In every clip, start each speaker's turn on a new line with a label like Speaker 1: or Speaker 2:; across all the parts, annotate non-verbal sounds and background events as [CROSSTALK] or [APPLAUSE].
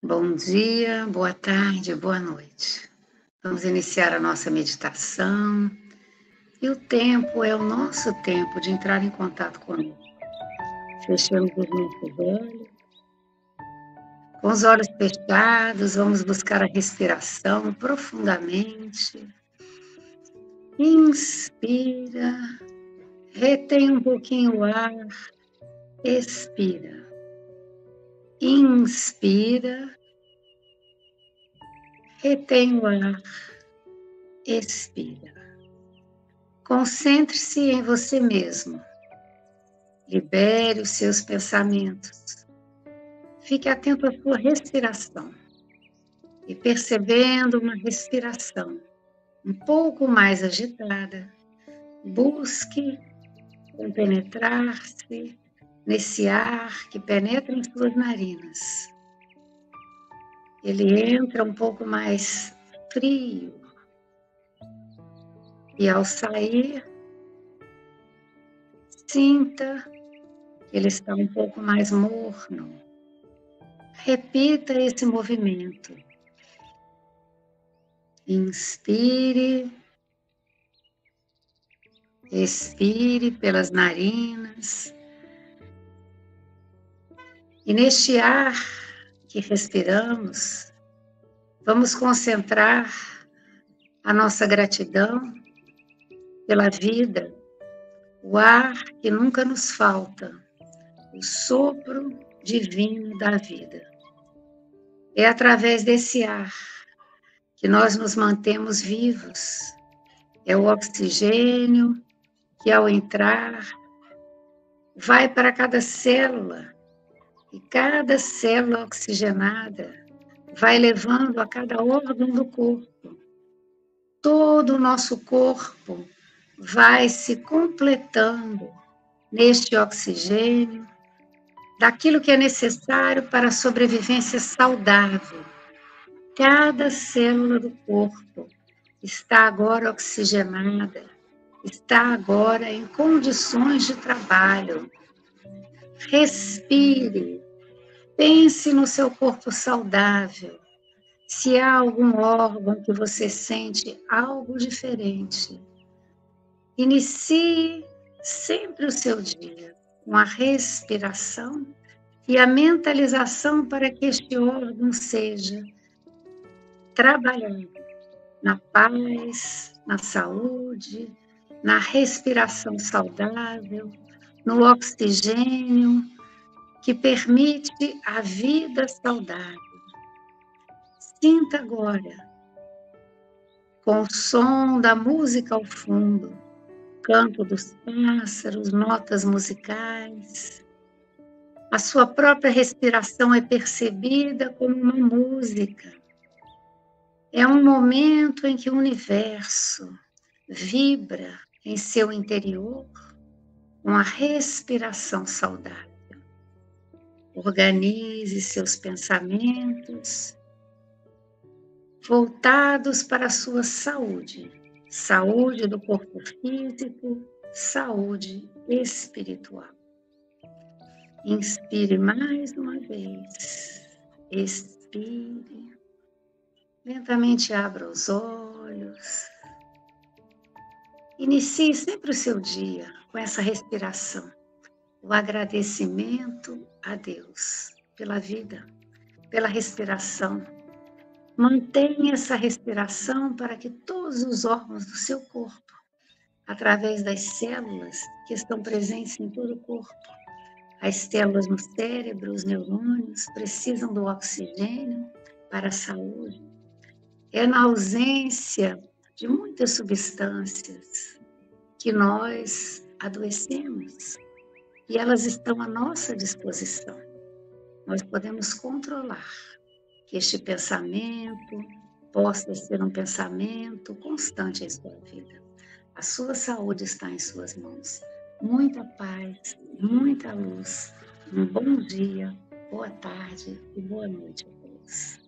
Speaker 1: Bom dia, boa tarde, boa noite. Vamos iniciar a nossa meditação. E o tempo é o nosso tempo de entrar em contato conosco. Fechamos os nossos olhos. Com os olhos fechados, vamos buscar a respiração profundamente. Inspira, retém um pouquinho o ar, expira. Inspira, retém o ar, expira. Concentre-se em você mesmo. Libere os seus pensamentos. Fique atento à sua respiração. E percebendo uma respiração um pouco mais agitada, busque compenetrar-se nesse ar que penetra em suas narinas. Ele entra um pouco mais frio. E ao sair, sinta que ele está um pouco mais morno. Repita esse movimento. Inspire, expire pelas narinas. E neste ar que respiramos, vamos concentrar a nossa gratidão pela vida, o ar que nunca nos falta, o sopro divino da vida. É através desse ar que nós nos mantemos vivos. É o oxigênio que, ao entrar, vai para cada célula e cada célula oxigenada vai levando a cada órgão do corpo. Todo o nosso corpo vai se completando neste oxigênio, daquilo que é necessário para a sobrevivência saudável. Cada célula do corpo está agora oxigenada, está agora em condições de trabalho, Respire. Pense no seu corpo saudável. Se há algum órgão que você sente algo diferente, inicie sempre o seu dia com a respiração e a mentalização para que este órgão seja trabalhando na paz, na saúde, na respiração saudável, no oxigênio que permite a vida saudável. Sinta agora, com o som da música ao fundo, canto dos pássaros, notas musicais. A sua própria respiração é percebida como uma música. É um momento em que o universo vibra em seu interior com a respiração saudável. Organize seus pensamentos voltados para a sua saúde, saúde do corpo físico, saúde espiritual. Inspire mais uma vez, expire, lentamente abra os olhos. Inicie sempre o seu dia com essa respiração. O agradecimento a Deus pela vida, pela respiração. Mantenha essa respiração para que todos os órgãos do seu corpo, através das células que estão presentes em todo o corpo, as células no cérebro, os neurônios, precisam do oxigênio para a saúde. É na ausência de muitas substâncias que nós adoecemos e elas estão à nossa disposição. Nós podemos controlar que este pensamento possa ser um pensamento constante em sua vida. A sua saúde está em suas mãos. Muita paz, muita luz. Um bom dia, boa tarde e boa noite a todos.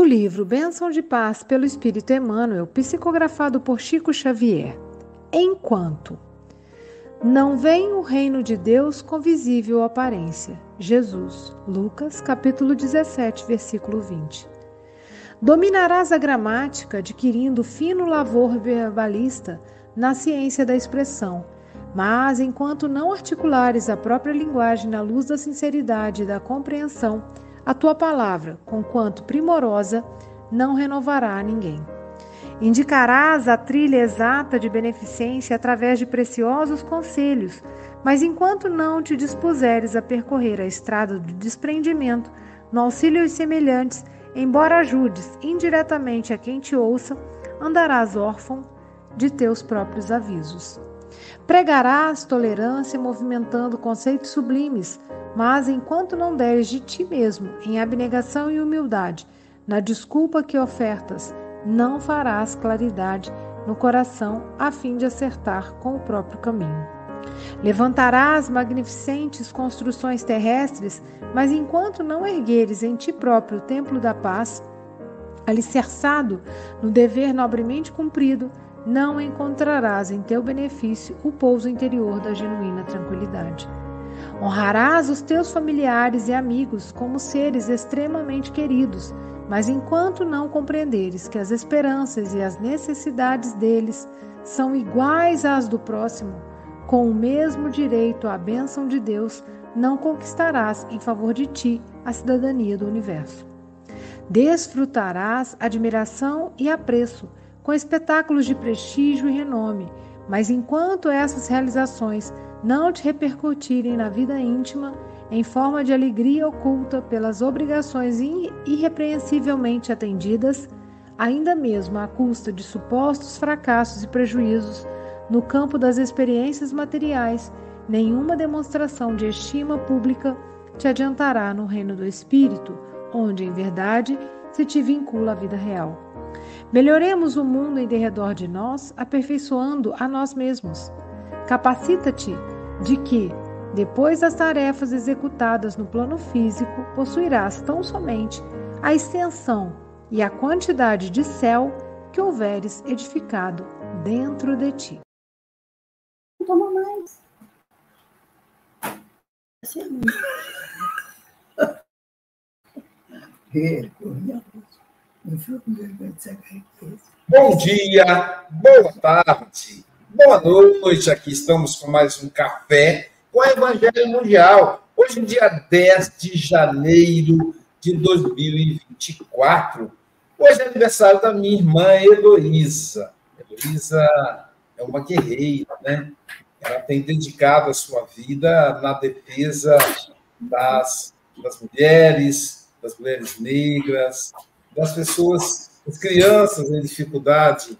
Speaker 2: Do livro Bênção de Paz pelo Espírito Emmanuel, psicografado por Chico Xavier. Enquanto não vem o reino de Deus com visível aparência. Jesus, Lucas, capítulo 17, versículo 20. Dominarás a gramática, adquirindo fino lavor verbalista na ciência da expressão, mas enquanto não articulares a própria linguagem na luz da sinceridade e da compreensão, a tua palavra, conquanto primorosa, não renovará a ninguém. Indicarás a trilha exata de beneficência através de preciosos conselhos, mas enquanto não te dispuseres a percorrer a estrada do desprendimento, no auxílio aos semelhantes, embora ajudes indiretamente a quem te ouça, andarás órfão de teus próprios avisos. Pregarás tolerância movimentando conceitos sublimes, mas enquanto não deres de ti mesmo, em abnegação e humildade, na desculpa que ofertas, não farás claridade no coração a fim de acertar com o próprio caminho. Levantarás magnificentes construções terrestres, mas enquanto não ergueres em ti próprio o templo da paz, alicerçado no dever nobremente cumprido, não encontrarás em teu benefício o pouso interior da genuína tranquilidade. Honrarás os teus familiares e amigos como seres extremamente queridos, mas enquanto não compreenderes que as esperanças e as necessidades deles são iguais às do próximo, com o mesmo direito à bênção de Deus, não conquistarás em favor de ti a cidadania do universo. Desfrutarás admiração e apreço com espetáculos de prestígio e renome, mas enquanto essas realizações não te repercutirem na vida íntima em forma de alegria oculta pelas obrigações irrepreensivelmente atendidas, ainda mesmo à custa de supostos fracassos e prejuízos no campo das experiências materiais, nenhuma demonstração de estima pública te adiantará no reino do espírito, onde, em verdade, se te vincula a vida real. Melhoremos o mundo em derredor de nós, aperfeiçoando a nós mesmos. Capacita-te de que, depois das tarefas executadas no plano físico, possuirás tão somente a extensão e a quantidade de céu que houveres edificado dentro de ti.
Speaker 3: Toma mais.
Speaker 4: Bom dia, boa tarde, boa noite. Aqui estamos com mais um café com o Evangelho Mundial. Hoje, dia 10 de janeiro de 2024. Hoje é aniversário da minha irmã Heloísa. Heloísa é uma guerreira, né? Ela tem dedicado a sua vida na defesa das, das mulheres, das mulheres negras, das pessoas, das crianças em dificuldade,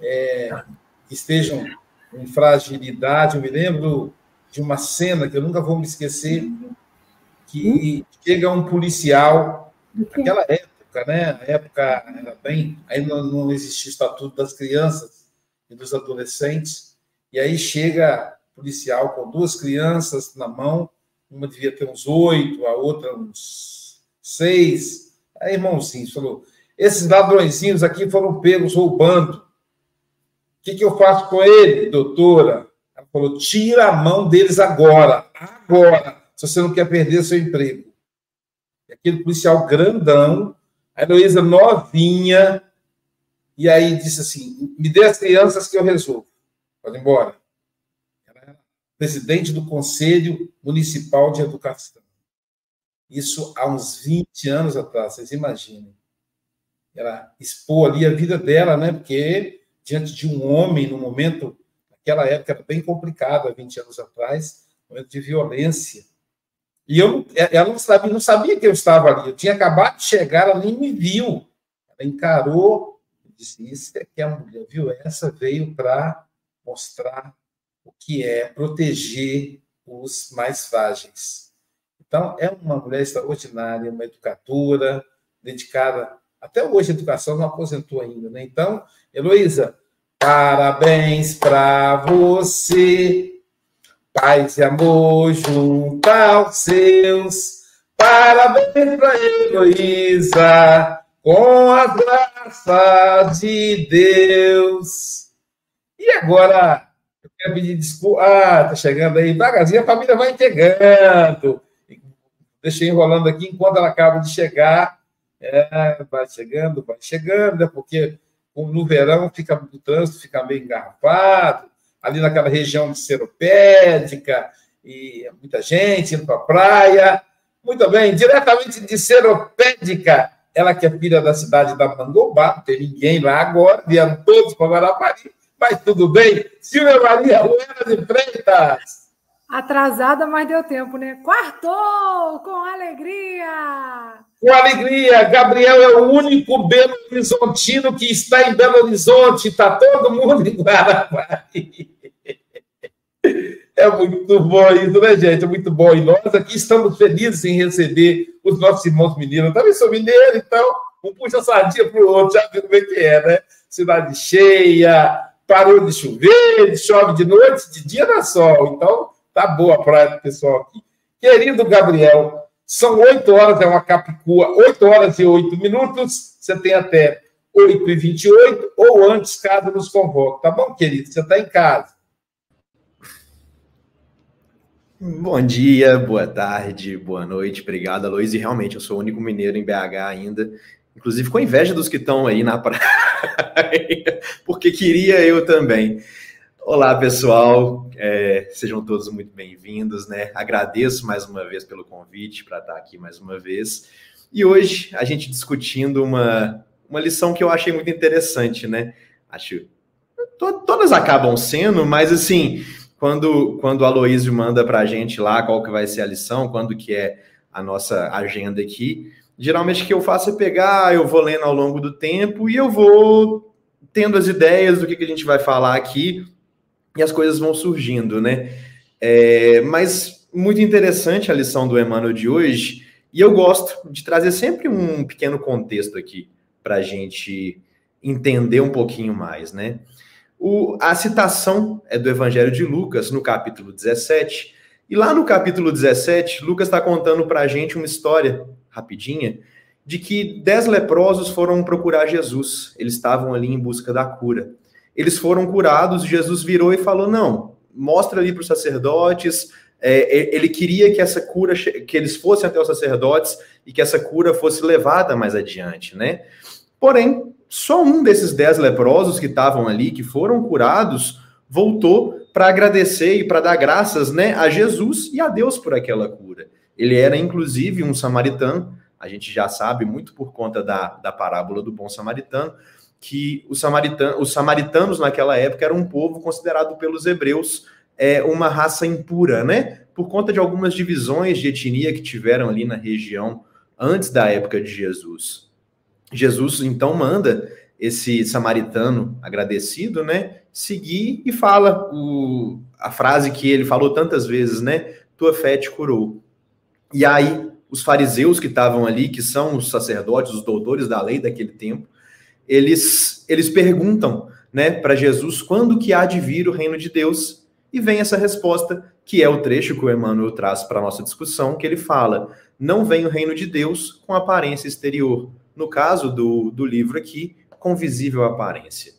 Speaker 4: é, que estejam em fragilidade. Eu me lembro de uma cena que eu nunca vou me esquecer, que chega um policial, naquela época, né? Na época era bem, não, não existia o estatuto das crianças e dos adolescentes, e aí chega policial com duas crianças na mão, uma devia ter uns oito, a outra uns seis. Aí, irmãozinho, falou: esses ladrõezinhos aqui foram pegos roubando. O que, que eu faço com ele, doutora? Ela falou: tira a mão deles agora, agora, se você não quer perder seu emprego. E aquele policial grandão, a Heloísa novinha, e aí disse assim: me dê as crianças que eu resolvo. Pode ir embora. Ela presidente do Conselho Municipal de Educação. Isso há uns 20 anos atrás, vocês imaginem. Ela expôs ali a vida dela, né? Porque diante de um homem, no momento, naquela época bem complicado, há 20 anos atrás, momento de violência. E eu, ela não sabia, não sabia que eu estava ali. Eu tinha acabado de chegar, ela nem me viu. Ela encarou disse, isso é que a mulher, viu? Essa veio para mostrar o que é proteger os mais frágeis. Então, é uma mulher extraordinária, uma educadora, dedicada. Até hoje, a educação não aposentou ainda, né? Então, Heloísa, parabéns para você. Paz e amor junto aos seus. Parabéns para Heloísa com a graça de Deus. E agora, eu quero pedir desculpa. Ah, tá chegando aí, devagarzinho, a família vai chegando. Deixei enrolando aqui enquanto ela acaba de chegar. É, vai chegando, vai chegando, né? porque no verão fica, o trânsito fica meio engarrafado, ali naquela região de Seropédica, e muita gente indo para a praia. Muito bem, diretamente de Seropédica, ela que é filha da cidade da Mangobá, não tem ninguém lá agora, vieram todos para Guarapari, mas tudo bem. Silvia Maria Ruela de Freitas.
Speaker 5: Atrasada, mas deu tempo, né? Quartou com alegria!
Speaker 4: Com alegria! Gabriel é o único Belo Horizontino que está em Belo Horizonte, está todo mundo em Guarapari. [LAUGHS] É muito bom isso, né, gente? É muito bom. E nós aqui estamos felizes em receber os nossos irmãos mineiros. Eu também sou mineiro, então um puxa sardinha para o outro, já viu como é que é, né? Cidade cheia, parou de chover, chove de noite, de dia dá sol. Então, tá boa a praia do pessoal aqui. Querido Gabriel, são oito horas, é uma capicua, oito horas e oito minutos. Você tem até 8 e 28 ou antes, caso nos convoque. Tá bom, querido? Você está em casa.
Speaker 6: Bom dia, boa tarde, boa noite, obrigado, Luiz. E realmente, eu sou o único mineiro em BH ainda. Inclusive, com inveja dos que estão aí na praia, [LAUGHS] porque queria eu também. Olá, pessoal, é, sejam todos muito bem-vindos, né? Agradeço mais uma vez pelo convite para estar aqui mais uma vez. E hoje a gente discutindo uma, uma lição que eu achei muito interessante, né? Acho todas acabam sendo, mas assim, quando, quando o Aloysio manda para a gente lá qual que vai ser a lição, quando que é a nossa agenda aqui, geralmente o que eu faço é pegar, eu vou lendo ao longo do tempo e eu vou tendo as ideias do que, que a gente vai falar aqui e as coisas vão surgindo, né? É, mas muito interessante a lição do Emmanuel de hoje e eu gosto de trazer sempre um pequeno contexto aqui para a gente entender um pouquinho mais, né? O, a citação é do Evangelho de Lucas, no capítulo 17. E lá no capítulo 17, Lucas está contando para a gente uma história rapidinha de que dez leprosos foram procurar Jesus. Eles estavam ali em busca da cura. Eles foram curados, Jesus virou e falou: Não, mostra ali para os sacerdotes, É, ele queria que essa cura, que eles fossem até os sacerdotes e que essa cura fosse levada mais adiante, né? Porém, só um desses dez leprosos que estavam ali, que foram curados, voltou para agradecer e para dar graças, né, a Jesus e a Deus por aquela cura. Ele era, inclusive, um samaritano, a gente já sabe muito por conta da, da parábola do bom samaritano, que os, samaritano, os samaritanos naquela época eram um povo considerado pelos hebreus é, uma raça impura, né? Por conta de algumas divisões de etnia que tiveram ali na região antes da época de Jesus. Jesus então manda esse samaritano agradecido, né, seguir e fala o, a frase que ele falou tantas vezes, né? Tua fé te curou. E aí os fariseus que estavam ali, que são os sacerdotes, os doutores da lei daquele tempo, eles, eles perguntam né, para Jesus quando que há de vir o reino de Deus, e vem essa resposta, que é o trecho que o Emmanuel traz para a nossa discussão, que ele fala: não vem o reino de Deus com aparência exterior. No caso do, do livro aqui, com visível aparência.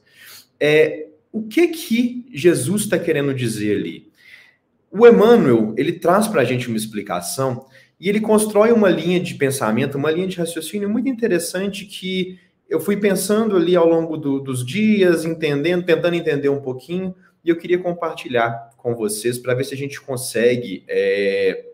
Speaker 6: É, o que que Jesus está querendo dizer ali? O Emmanuel, ele traz para a gente uma explicação e ele constrói uma linha de pensamento, uma linha de raciocínio muito interessante que eu fui pensando ali ao longo do, dos dias, entendendo, tentando entender um pouquinho, e eu queria compartilhar com vocês para ver se a gente consegue é,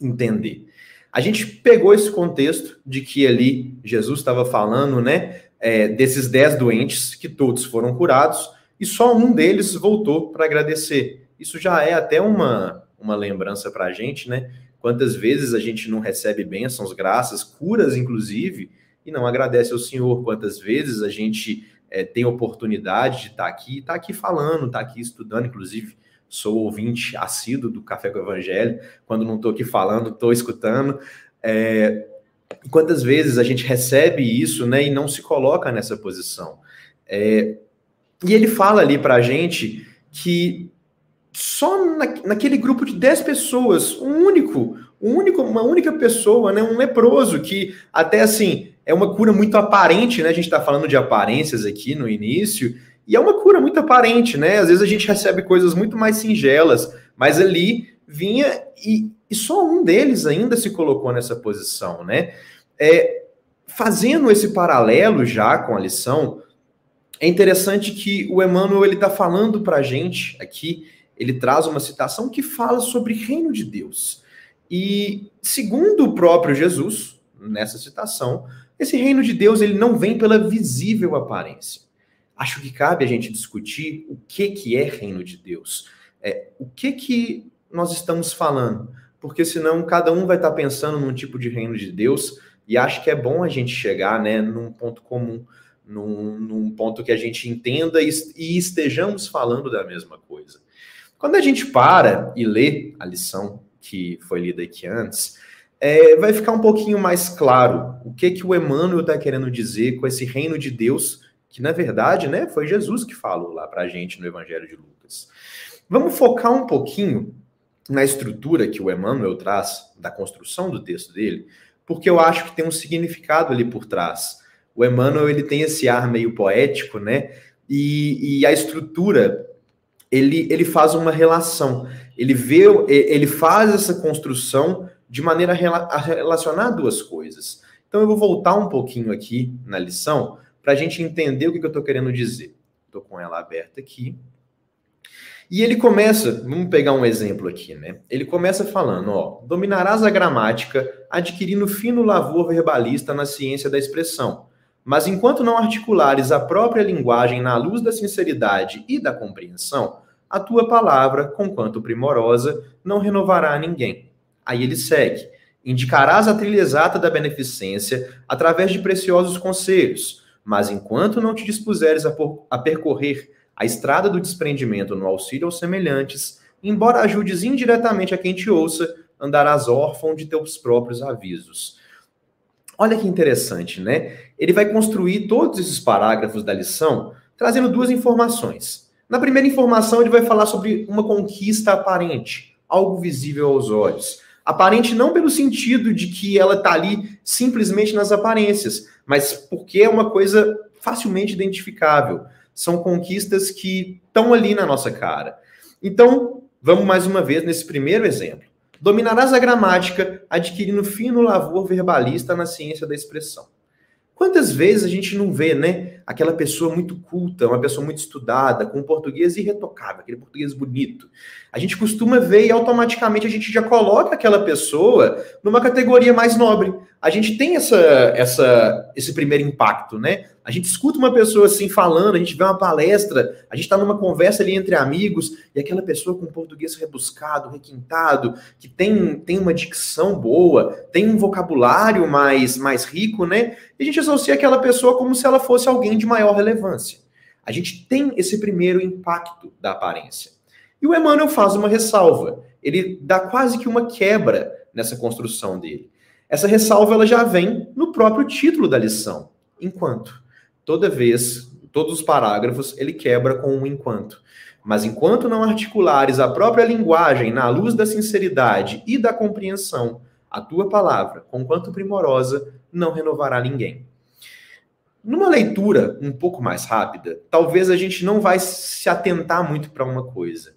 Speaker 6: entender. A gente pegou esse contexto de que ali Jesus estava falando, né, é, desses dez doentes, que todos foram curados, e só um deles voltou para agradecer. Isso já é até uma, uma lembrança para a gente, né? Quantas vezes a gente não recebe bênçãos, graças, curas, inclusive, e não agradece ao Senhor? Quantas vezes a gente é, tem oportunidade de estar tá aqui, estar tá aqui falando, estar tá aqui estudando, inclusive sou ouvinte assíduo do Café com o Evangelho, quando não estou aqui falando, estou escutando. É, quantas vezes a gente recebe isso né, e não se coloca nessa posição? É, e ele fala ali para a gente que só na, naquele grupo de 10 pessoas, um único, um único, uma única pessoa, né, um leproso, que até assim é uma cura muito aparente, né? A gente está falando de aparências aqui no início, e é uma cura muito aparente, né? Às vezes a gente recebe coisas muito mais singelas, mas ali vinha e, e só um deles ainda se colocou nessa posição, né? É, fazendo esse paralelo já com a lição, é interessante que o Emmanuel ele está falando para a gente aqui ele traz uma citação que fala sobre reino de Deus. E segundo o próprio Jesus, nessa citação, esse reino de Deus ele não vem pela visível aparência. Acho que cabe a gente discutir o que que é reino de Deus. É, o que que nós estamos falando? Porque senão cada um vai estar pensando num tipo de reino de Deus e acho que é bom a gente chegar, né, num ponto comum, num, num ponto que a gente entenda e, e estejamos falando da mesma coisa. Quando a gente para e lê a lição que foi lida aqui antes, é, vai ficar um pouquinho mais claro o que que o Emmanuel está querendo dizer com esse reino de Deus, que na verdade, né, foi Jesus que falou lá para a gente no Evangelho de Lucas. Vamos focar um pouquinho na estrutura que o Emmanuel traz da construção do texto dele, porque eu acho que tem um significado ali por trás. O Emmanuel ele tem esse ar meio poético, né? E, e a estrutura ele, ele faz uma relação. Ele vê, ele faz essa construção de maneira a relacionar duas coisas. Então eu vou voltar um pouquinho aqui na lição para a gente entender o que, eu estou querendo dizer. Estou com ela aberta aqui. E ele começa, vamos pegar um exemplo aqui, né? Ele começa falando, ó, dominarás a gramática, adquirindo fino lavor verbalista na ciência da expressão. Mas enquanto não articulares a própria linguagem na luz da sinceridade e da compreensão, a tua palavra, conquanto primorosa, não renovará a ninguém. Aí ele segue: indicarás a trilha exata da beneficência através de preciosos conselhos, mas enquanto não te dispuseres a, por, a percorrer a estrada do desprendimento no auxílio aos semelhantes, embora ajudes indiretamente a quem te ouça, andarás órfão de teus próprios avisos. Olha que interessante, né? Ele vai construir todos esses parágrafos da lição trazendo duas informações. Na primeira informação, ele vai falar sobre uma conquista aparente, algo visível aos olhos. Aparente não pelo sentido de que ela está ali simplesmente nas aparências, mas porque é uma coisa facilmente identificável. São conquistas que estão ali na nossa cara. Então, vamos mais uma vez nesse primeiro exemplo. Dominarás a gramática, adquirindo fino lavor verbalista na ciência da expressão. Quantas vezes a gente não vê, né, aquela pessoa muito culta, uma pessoa muito estudada, com um português irretocável, aquele português bonito. A gente costuma ver e automaticamente a gente já coloca aquela pessoa numa categoria mais nobre. A gente tem essa, essa, esse primeiro impacto, né? A gente escuta uma pessoa assim falando, a gente vê uma palestra, a gente está numa conversa ali entre amigos, e aquela pessoa com português rebuscado, requintado, que tem, tem uma dicção boa, tem um vocabulário mais, mais rico, né? E a gente associa aquela pessoa como se ela fosse alguém de maior relevância. A gente tem esse primeiro impacto da aparência. E o Emmanuel faz uma ressalva. Ele dá quase que uma quebra nessa construção dele. Essa ressalva ela já vem no próprio título da lição, enquanto. Toda vez, todos os parágrafos, ele quebra com um enquanto. Mas enquanto não articulares a própria linguagem na luz da sinceridade e da compreensão, a tua palavra, conquanto primorosa, não renovará ninguém. Numa leitura um pouco mais rápida, talvez a gente não vai se atentar muito para uma coisa.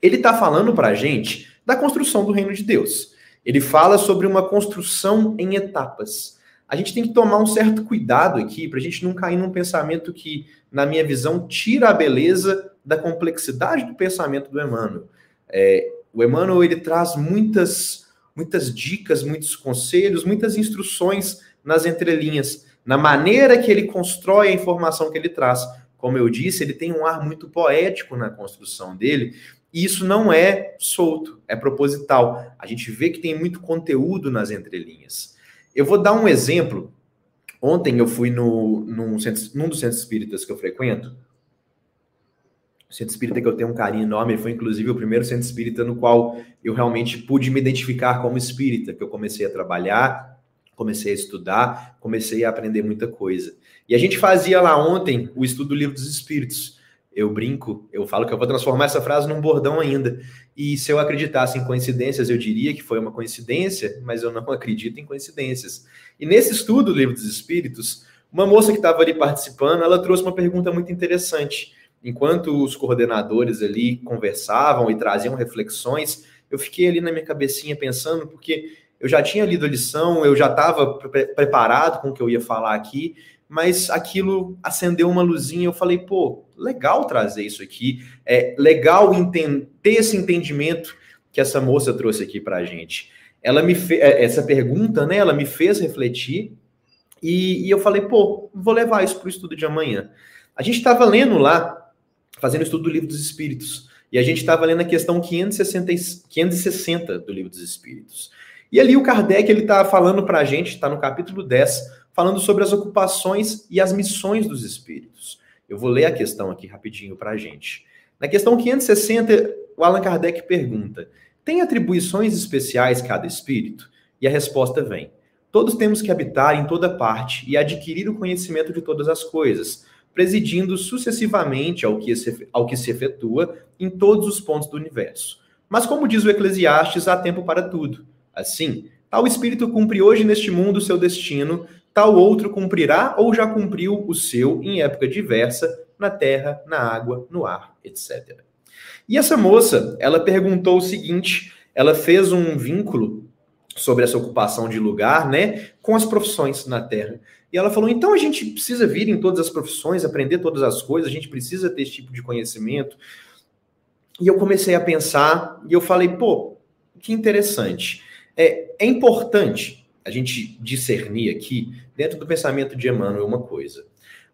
Speaker 6: Ele está falando para a gente da construção do reino de Deus. Ele fala sobre uma construção em etapas. A gente tem que tomar um certo cuidado aqui para a gente não cair num pensamento que, na minha visão, tira a beleza da complexidade do pensamento do Emmanuel. É, o Emmanuel ele traz muitas, muitas dicas, muitos conselhos, muitas instruções nas entrelinhas na maneira que ele constrói a informação que ele traz. Como eu disse, ele tem um ar muito poético na construção dele, e isso não é solto, é proposital. A gente vê que tem muito conteúdo nas entrelinhas. Eu vou dar um exemplo. Ontem eu fui no, num, centro, num dos centros espíritas que eu frequento. O centro espírita que eu tenho um carinho enorme, foi inclusive o primeiro centro espírita no qual eu realmente pude me identificar como espírita, que eu comecei a trabalhar comecei a estudar, comecei a aprender muita coisa. E a gente fazia lá ontem o estudo do livro dos Espíritos. Eu brinco, eu falo que eu vou transformar essa frase num bordão ainda. E se eu acreditasse em coincidências, eu diria que foi uma coincidência, mas eu não [LAUGHS] acredito em coincidências. E nesse estudo do livro dos Espíritos, uma moça que estava ali participando, ela trouxe uma pergunta muito interessante. Enquanto os coordenadores ali conversavam e traziam reflexões, eu fiquei ali na minha cabecinha pensando, porque eu já tinha lido a lição, eu já estava pre preparado com o que eu ia falar aqui, mas aquilo acendeu uma luzinha. Eu falei, pô, legal trazer isso aqui, é legal ter esse entendimento que essa moça trouxe aqui para a gente. Ela me é, essa pergunta, né? Ela me fez refletir e, e eu falei, pô, vou levar isso para o estudo de amanhã. A gente estava lendo lá, fazendo estudo do livro dos Espíritos, e a gente estava lendo a questão 560, 560 do livro dos Espíritos. E ali o Kardec ele está falando para a gente, está no capítulo 10, falando sobre as ocupações e as missões dos espíritos. Eu vou ler a questão aqui rapidinho para a gente. Na questão 560, o Allan Kardec pergunta: tem atribuições especiais cada espírito? E a resposta vem: todos temos que habitar em toda parte e adquirir o conhecimento de todas as coisas, presidindo sucessivamente ao que se, ao que se efetua em todos os pontos do universo. Mas, como diz o Eclesiastes, há tempo para tudo Assim, tal espírito cumpre hoje neste mundo seu destino, tal outro cumprirá ou já cumpriu o seu em época diversa, na terra, na água, no ar, etc. E essa moça, ela perguntou o seguinte, ela fez um vínculo sobre essa ocupação de lugar, né, com as profissões na Terra. E ela falou: então a gente precisa vir em todas as profissões, aprender todas as coisas, a gente precisa ter esse tipo de conhecimento. E eu comecei a pensar e eu falei: pô, que interessante. É, é importante a gente discernir aqui, dentro do pensamento de Emmanuel, uma coisa.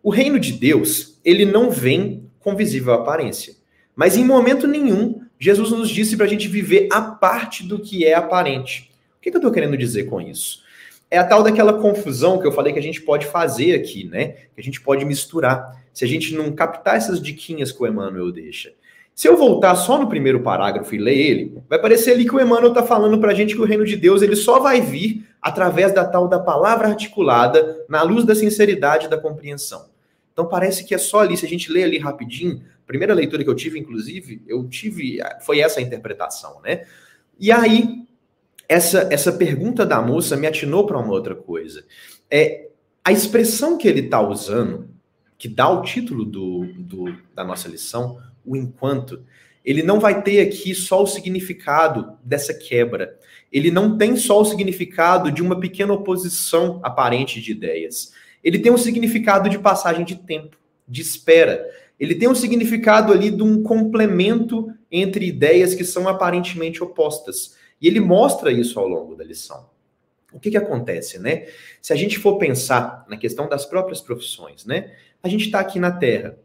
Speaker 6: O reino de Deus, ele não vem com visível aparência. Mas em momento nenhum, Jesus nos disse para a gente viver a parte do que é aparente. O que, que eu estou querendo dizer com isso? É a tal daquela confusão que eu falei que a gente pode fazer aqui, né? Que a gente pode misturar. Se a gente não captar essas diquinhas que o Emmanuel deixa. Se eu voltar só no primeiro parágrafo e ler ele, vai parecer ali que o Emmanuel está falando para a gente que o reino de Deus ele só vai vir através da tal da palavra articulada, na luz da sinceridade e da compreensão. Então parece que é só ali, se a gente lê ali rapidinho, primeira leitura que eu tive, inclusive, eu tive, foi essa a interpretação, né? E aí, essa, essa pergunta da moça me atinou para uma outra coisa. É, a expressão que ele está usando, que dá o título do, do, da nossa lição, o enquanto, ele não vai ter aqui só o significado dessa quebra. Ele não tem só o significado de uma pequena oposição aparente de ideias. Ele tem um significado de passagem de tempo, de espera. Ele tem um significado ali de um complemento entre ideias que são aparentemente opostas. E ele mostra isso ao longo da lição. O que, que acontece, né? Se a gente for pensar na questão das próprias profissões, né? A gente está aqui na Terra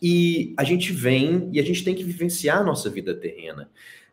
Speaker 6: e a gente vem e a gente tem que vivenciar a nossa vida terrena.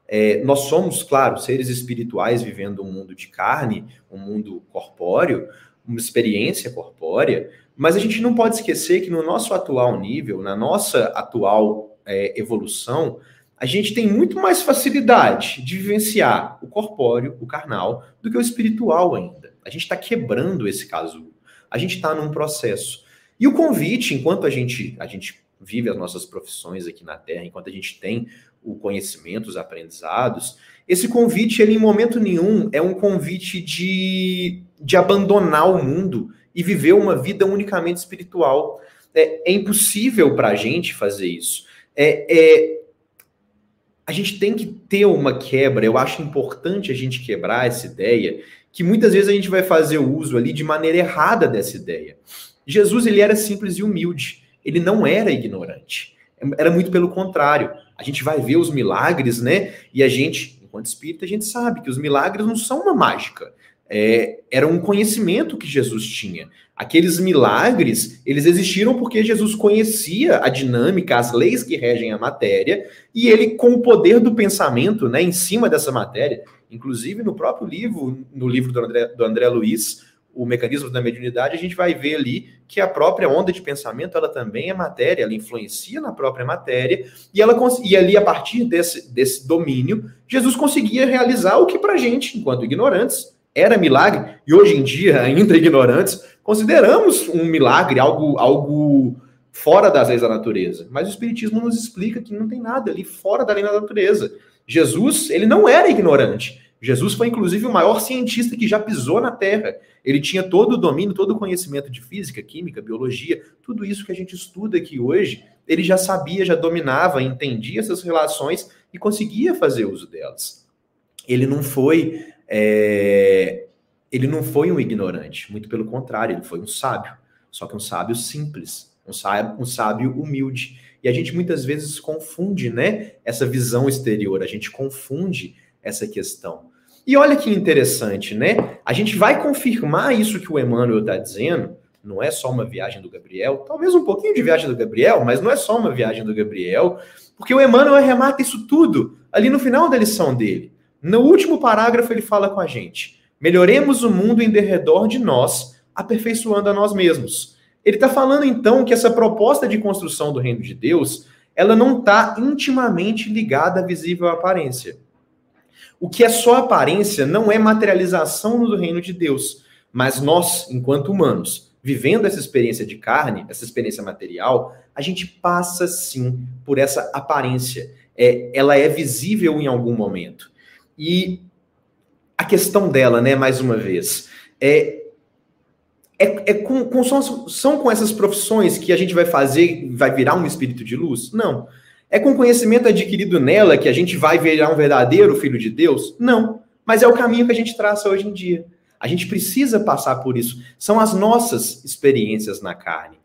Speaker 6: É, nós somos, claro, seres espirituais vivendo um mundo de carne, um mundo corpóreo, uma experiência corpórea, mas a gente não pode esquecer que no nosso atual nível, na nossa atual é, evolução, a gente tem muito mais facilidade de vivenciar o corpóreo, o carnal, do que o espiritual ainda. A gente está quebrando esse casulo. A gente está num processo. E o convite, enquanto a gente, a gente vive as nossas profissões aqui na Terra, enquanto a gente tem o conhecimento, os aprendizados, esse convite, ele em momento nenhum é um convite de, de abandonar o mundo e viver uma vida unicamente espiritual. É, é impossível para a gente fazer isso. É, é, a gente tem que ter uma quebra. Eu acho importante a gente quebrar essa ideia, que muitas vezes a gente vai fazer o uso ali de maneira errada dessa ideia. Jesus ele era simples e humilde. Ele não era ignorante. Era muito pelo contrário. A gente vai ver os milagres, né? E a gente, enquanto espírita, a gente sabe que os milagres não são uma mágica. É, era um conhecimento que Jesus tinha. Aqueles milagres, eles existiram porque Jesus conhecia a dinâmica, as leis que regem a matéria, e ele, com o poder do pensamento, né, em cima dessa matéria, inclusive no próprio livro, no livro do André, do André Luiz, o mecanismo da mediunidade, a gente vai ver ali que a própria onda de pensamento, ela também é matéria, ela influencia na própria matéria, e ela e ali, a partir desse, desse domínio, Jesus conseguia realizar o que para a gente, enquanto ignorantes, era milagre, e hoje em dia, [LAUGHS] ainda ignorantes, consideramos um milagre, algo, algo fora das leis da natureza. Mas o Espiritismo nos explica que não tem nada ali fora da lei da natureza. Jesus, ele não era ignorante. Jesus foi, inclusive, o maior cientista que já pisou na Terra. Ele tinha todo o domínio, todo o conhecimento de física, química, biologia, tudo isso que a gente estuda aqui hoje, ele já sabia, já dominava, entendia essas relações e conseguia fazer uso delas. Ele não foi. É... Ele não foi um ignorante, muito pelo contrário, ele foi um sábio. Só que um sábio simples, um sábio, um sábio humilde. E a gente muitas vezes confunde, né? Essa visão exterior, a gente confunde essa questão. E olha que interessante, né? A gente vai confirmar isso que o Emmanuel está dizendo. Não é só uma viagem do Gabriel, talvez um pouquinho de viagem do Gabriel, mas não é só uma viagem do Gabriel, porque o Emmanuel remata isso tudo ali no final da lição dele. No último parágrafo, ele fala com a gente: melhoremos o mundo em derredor de nós, aperfeiçoando a nós mesmos. Ele está falando então que essa proposta de construção do reino de Deus, ela não está intimamente ligada à visível aparência. O que é só aparência não é materialização do reino de Deus. Mas nós, enquanto humanos, vivendo essa experiência de carne, essa experiência material, a gente passa sim por essa aparência. É, ela é visível em algum momento. E a questão dela, né, mais uma vez, é, é, é com, com, são, são com essas profissões que a gente vai fazer, vai virar um espírito de luz? Não. É com conhecimento adquirido nela que a gente vai virar um verdadeiro filho de Deus? Não. Mas é o caminho que a gente traça hoje em dia. A gente precisa passar por isso. São as nossas experiências na carne.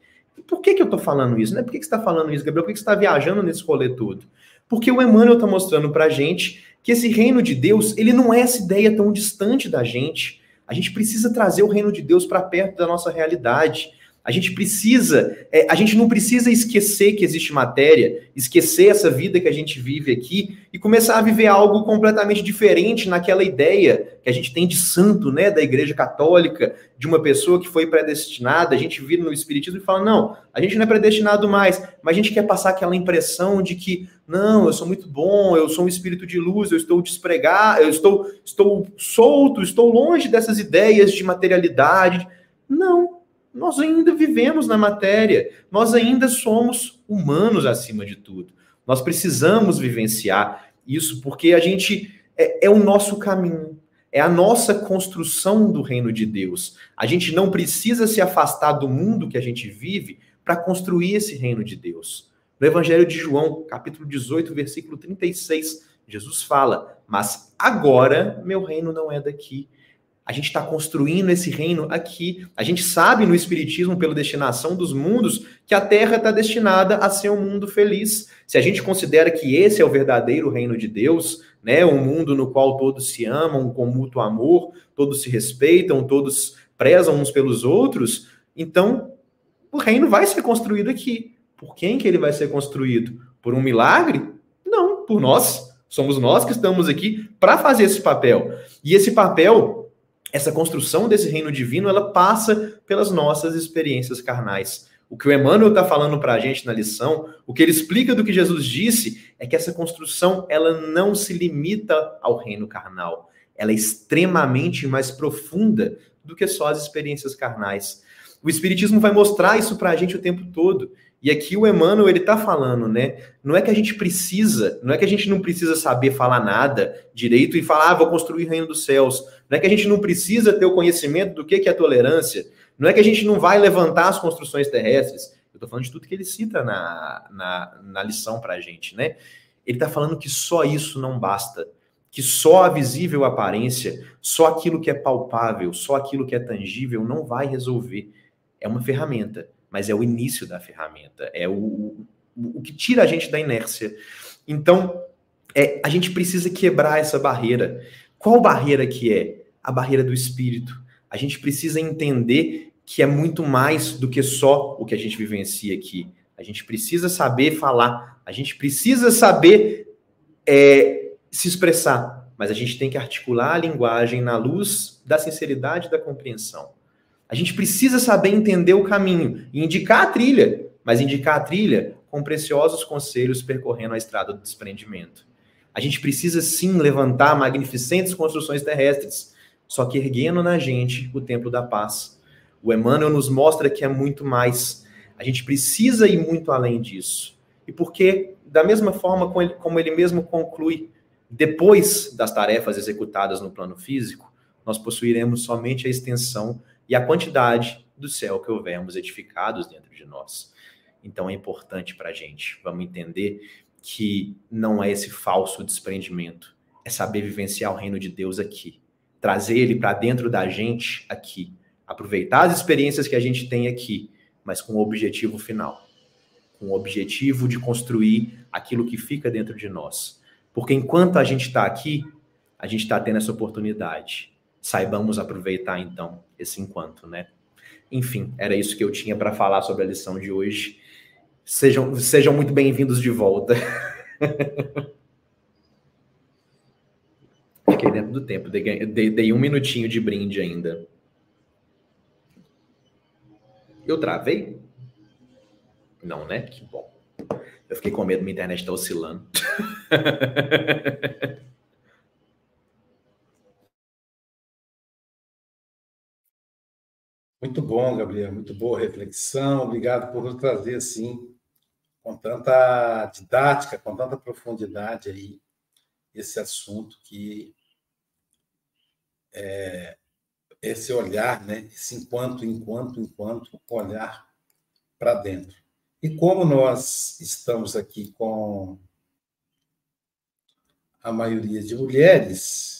Speaker 6: por que, que eu estou falando isso? Né? Por que, que você está falando isso, Gabriel? Por que, que você está viajando nesse rolê todo? Porque o Emmanuel está mostrando para a gente que esse reino de Deus, ele não é essa ideia tão distante da gente. A gente precisa trazer o reino de Deus para perto da nossa realidade. A gente precisa, é, a gente não precisa esquecer que existe matéria, esquecer essa vida que a gente vive aqui e começar a viver algo completamente diferente naquela ideia que a gente tem de santo, né, da Igreja Católica, de uma pessoa que foi predestinada. A gente vira no Espiritismo e fala: não, a gente não é predestinado mais, mas a gente quer passar aquela impressão de que, não, eu sou muito bom, eu sou um espírito de luz, eu estou despregar, eu estou, estou solto, estou longe dessas ideias de materialidade. Não, nós ainda vivemos na matéria, nós ainda somos humanos acima de tudo. Nós precisamos vivenciar isso porque a gente é, é o nosso caminho, é a nossa construção do reino de Deus. A gente não precisa se afastar do mundo que a gente vive para construir esse reino de Deus. No Evangelho de João, capítulo 18, versículo 36, Jesus fala: Mas agora meu reino não é daqui. A gente está construindo esse reino aqui. A gente sabe no Espiritismo, pela destinação dos mundos, que a Terra está destinada a ser um mundo feliz. Se a gente considera que esse é o verdadeiro reino de Deus, né, um mundo no qual todos se amam com mútuo amor, todos se respeitam, todos prezam uns pelos outros, então o reino vai ser construído aqui. Por quem que ele vai ser construído? Por um milagre? Não, por nós. Somos nós que estamos aqui para fazer esse papel. E esse papel, essa construção desse reino divino, ela passa pelas nossas experiências carnais. O que o Emmanuel está falando para a gente na lição, o que ele explica do que Jesus disse, é que essa construção ela não se limita ao reino carnal. Ela é extremamente mais profunda do que só as experiências carnais. O Espiritismo vai mostrar isso para a gente o tempo todo. E aqui o Emmanuel ele está falando, né? Não é que a gente precisa, não é que a gente não precisa saber falar nada direito e falar, ah, vou construir o reino dos céus. Não é que a gente não precisa ter o conhecimento do que é tolerância. Não é que a gente não vai levantar as construções terrestres. Eu estou falando de tudo que ele cita na, na, na lição para a gente, né? Ele está falando que só isso não basta. Que só a visível aparência, só aquilo que é palpável, só aquilo que é tangível não vai resolver. É uma ferramenta mas é o início da ferramenta, é o, o, que tira a gente da inércia. Então, é, a gente precisa quebrar essa barreira. Qual barreira que é? A barreira do espírito. A gente precisa entender que é muito mais do que só o que a gente vivencia aqui. A gente precisa saber falar, a gente precisa saber é, se expressar, mas a gente tem que articular a linguagem na luz da sinceridade e da compreensão. A gente precisa saber entender o caminho e indicar a trilha, mas indicar a trilha com preciosos conselhos percorrendo a estrada do desprendimento. A gente precisa sim levantar magnificentes construções terrestres, só que erguendo na gente o templo da paz. O Emmanuel nos mostra que é muito mais. A gente precisa ir muito além disso. E porque, da mesma forma como ele mesmo conclui, depois das tarefas executadas no plano físico, nós possuiremos somente a extensão e a quantidade do céu que houvermos edificados dentro de nós. Então é importante para a gente. Vamos entender que não é esse falso desprendimento, é saber vivenciar o reino de Deus aqui, trazer ele para dentro da gente aqui, aproveitar as experiências que a gente tem aqui, mas com o objetivo final, com o objetivo de construir aquilo que fica dentro de nós. Porque enquanto a gente está aqui, a gente está tendo essa oportunidade saibamos aproveitar então esse enquanto, né? Enfim, era isso que eu tinha para falar sobre a lição de hoje. Sejam, sejam muito bem-vindos de volta. [LAUGHS] Fiquei dentro do tempo, dei, dei, dei um minutinho de brinde ainda. Eu travei? Não, né? Que bom. Eu fiquei com medo, minha internet está oscilando. [LAUGHS]
Speaker 4: Muito bom, Gabriel, muito boa reflexão. Obrigado por nos trazer assim, com tanta didática, com tanta profundidade aí, esse assunto que é esse olhar, né? Esse enquanto, enquanto, enquanto, olhar para dentro. E como nós estamos aqui com a maioria de mulheres,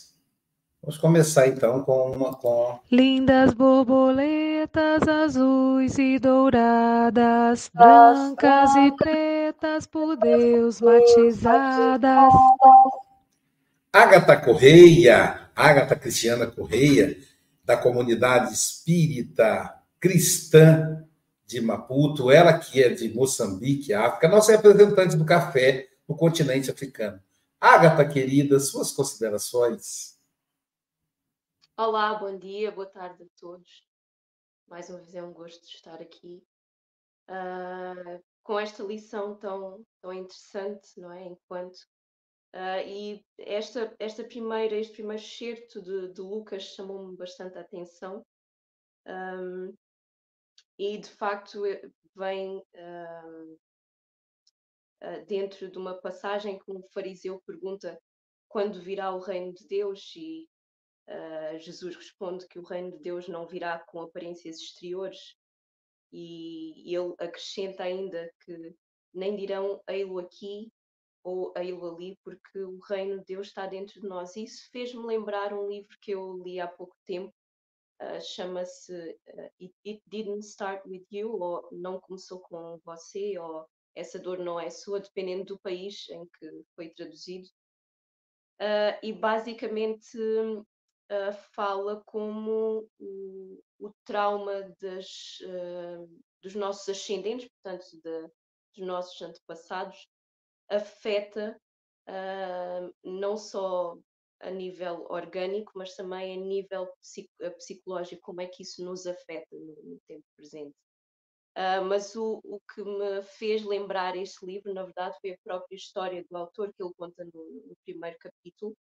Speaker 4: Vamos começar então com uma com
Speaker 2: lindas borboletas azuis e douradas, brancas e pretas por Deus batizadas.
Speaker 4: Ágata Correia, Ágata Cristiana Correia, da comunidade espírita cristã de Maputo, ela que é de Moçambique, África, nossa representante do café no continente africano. Ágata, querida, suas considerações.
Speaker 7: Olá, bom dia, boa tarde a todos. Mais uma vez é um gosto estar aqui uh, com esta lição tão, tão interessante, não é? Enquanto uh, e esta, esta primeira, este primeiro excerto de, de Lucas chamou-me bastante a atenção um, e de facto vem uh, dentro de uma passagem que um fariseu pergunta quando virá o reino de Deus e Uh, Jesus responde que o reino de Deus não virá com aparências exteriores e, ele acrescenta ainda que nem dirão ei-lo aqui ou ei-lo ali, porque o reino de Deus está dentro de nós. Isso fez-me lembrar um livro que eu li há pouco tempo, uh, chama-se uh, It, It, Didn't Start With You, ou Não Começou Com Você, ou Essa Dor Não É Sua, dependendo do país em que foi traduzido. Uh, e basicamente fala como o, o trauma das, dos nossos ascendentes, portanto, de, dos nossos antepassados, afeta uh, não só a nível orgânico, mas também a nível psicológico, como é que isso nos afeta no, no tempo presente. Uh, mas o, o, que me fez lembrar este livro, na verdade, foi a própria história do autor, que ele conta no, no primeiro capítulo,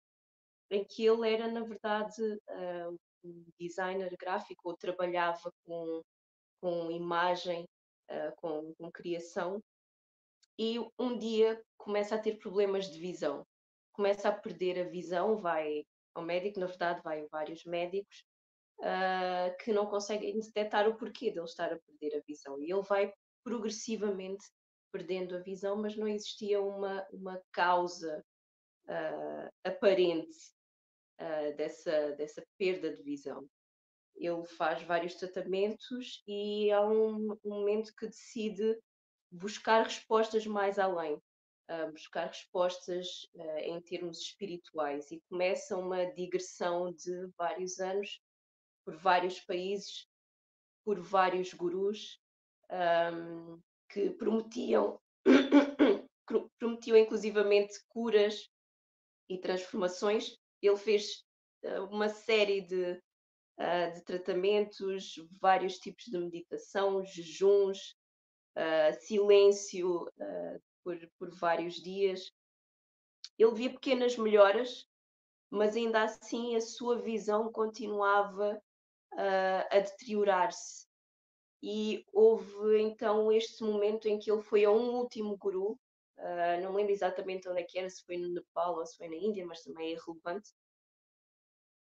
Speaker 7: em que ele era, na verdade, uh, um designer gráfico, ou trabalhava com, com imagem, uh, com, com criação, e um dia começa a ter problemas de visão. Começa a perder a visão, vai ao médico, na verdade, vai a vários médicos uh, que não conseguem detectar o porquê dele estar a perder a visão. E ele vai progressivamente perdendo a visão, mas não existia uma, uma causa uh, aparente uh, dessa, dessa perda de visão. Ele faz vários tratamentos e há um, um momento que decide buscar respostas mais além, uh, buscar respostas uh, em termos espirituais e começa uma digressão de vários anos por vários países, por vários gurus um, que prometiam [COUGHS] prometiam inclusivamente curas e transformações. Ele fez uh, uma série de, uh, de tratamentos, vários tipos de meditação, jejuns, uh, silêncio uh, por, por vários dias. Ele via pequenas melhoras, mas ainda assim a sua visão continuava a deteriorar-se. E houve então este momento em que ele foi a um último guru, uh, não lembro exatamente onde é que era, se foi no Nepal ou se foi na Índia, mas também é irrelevante.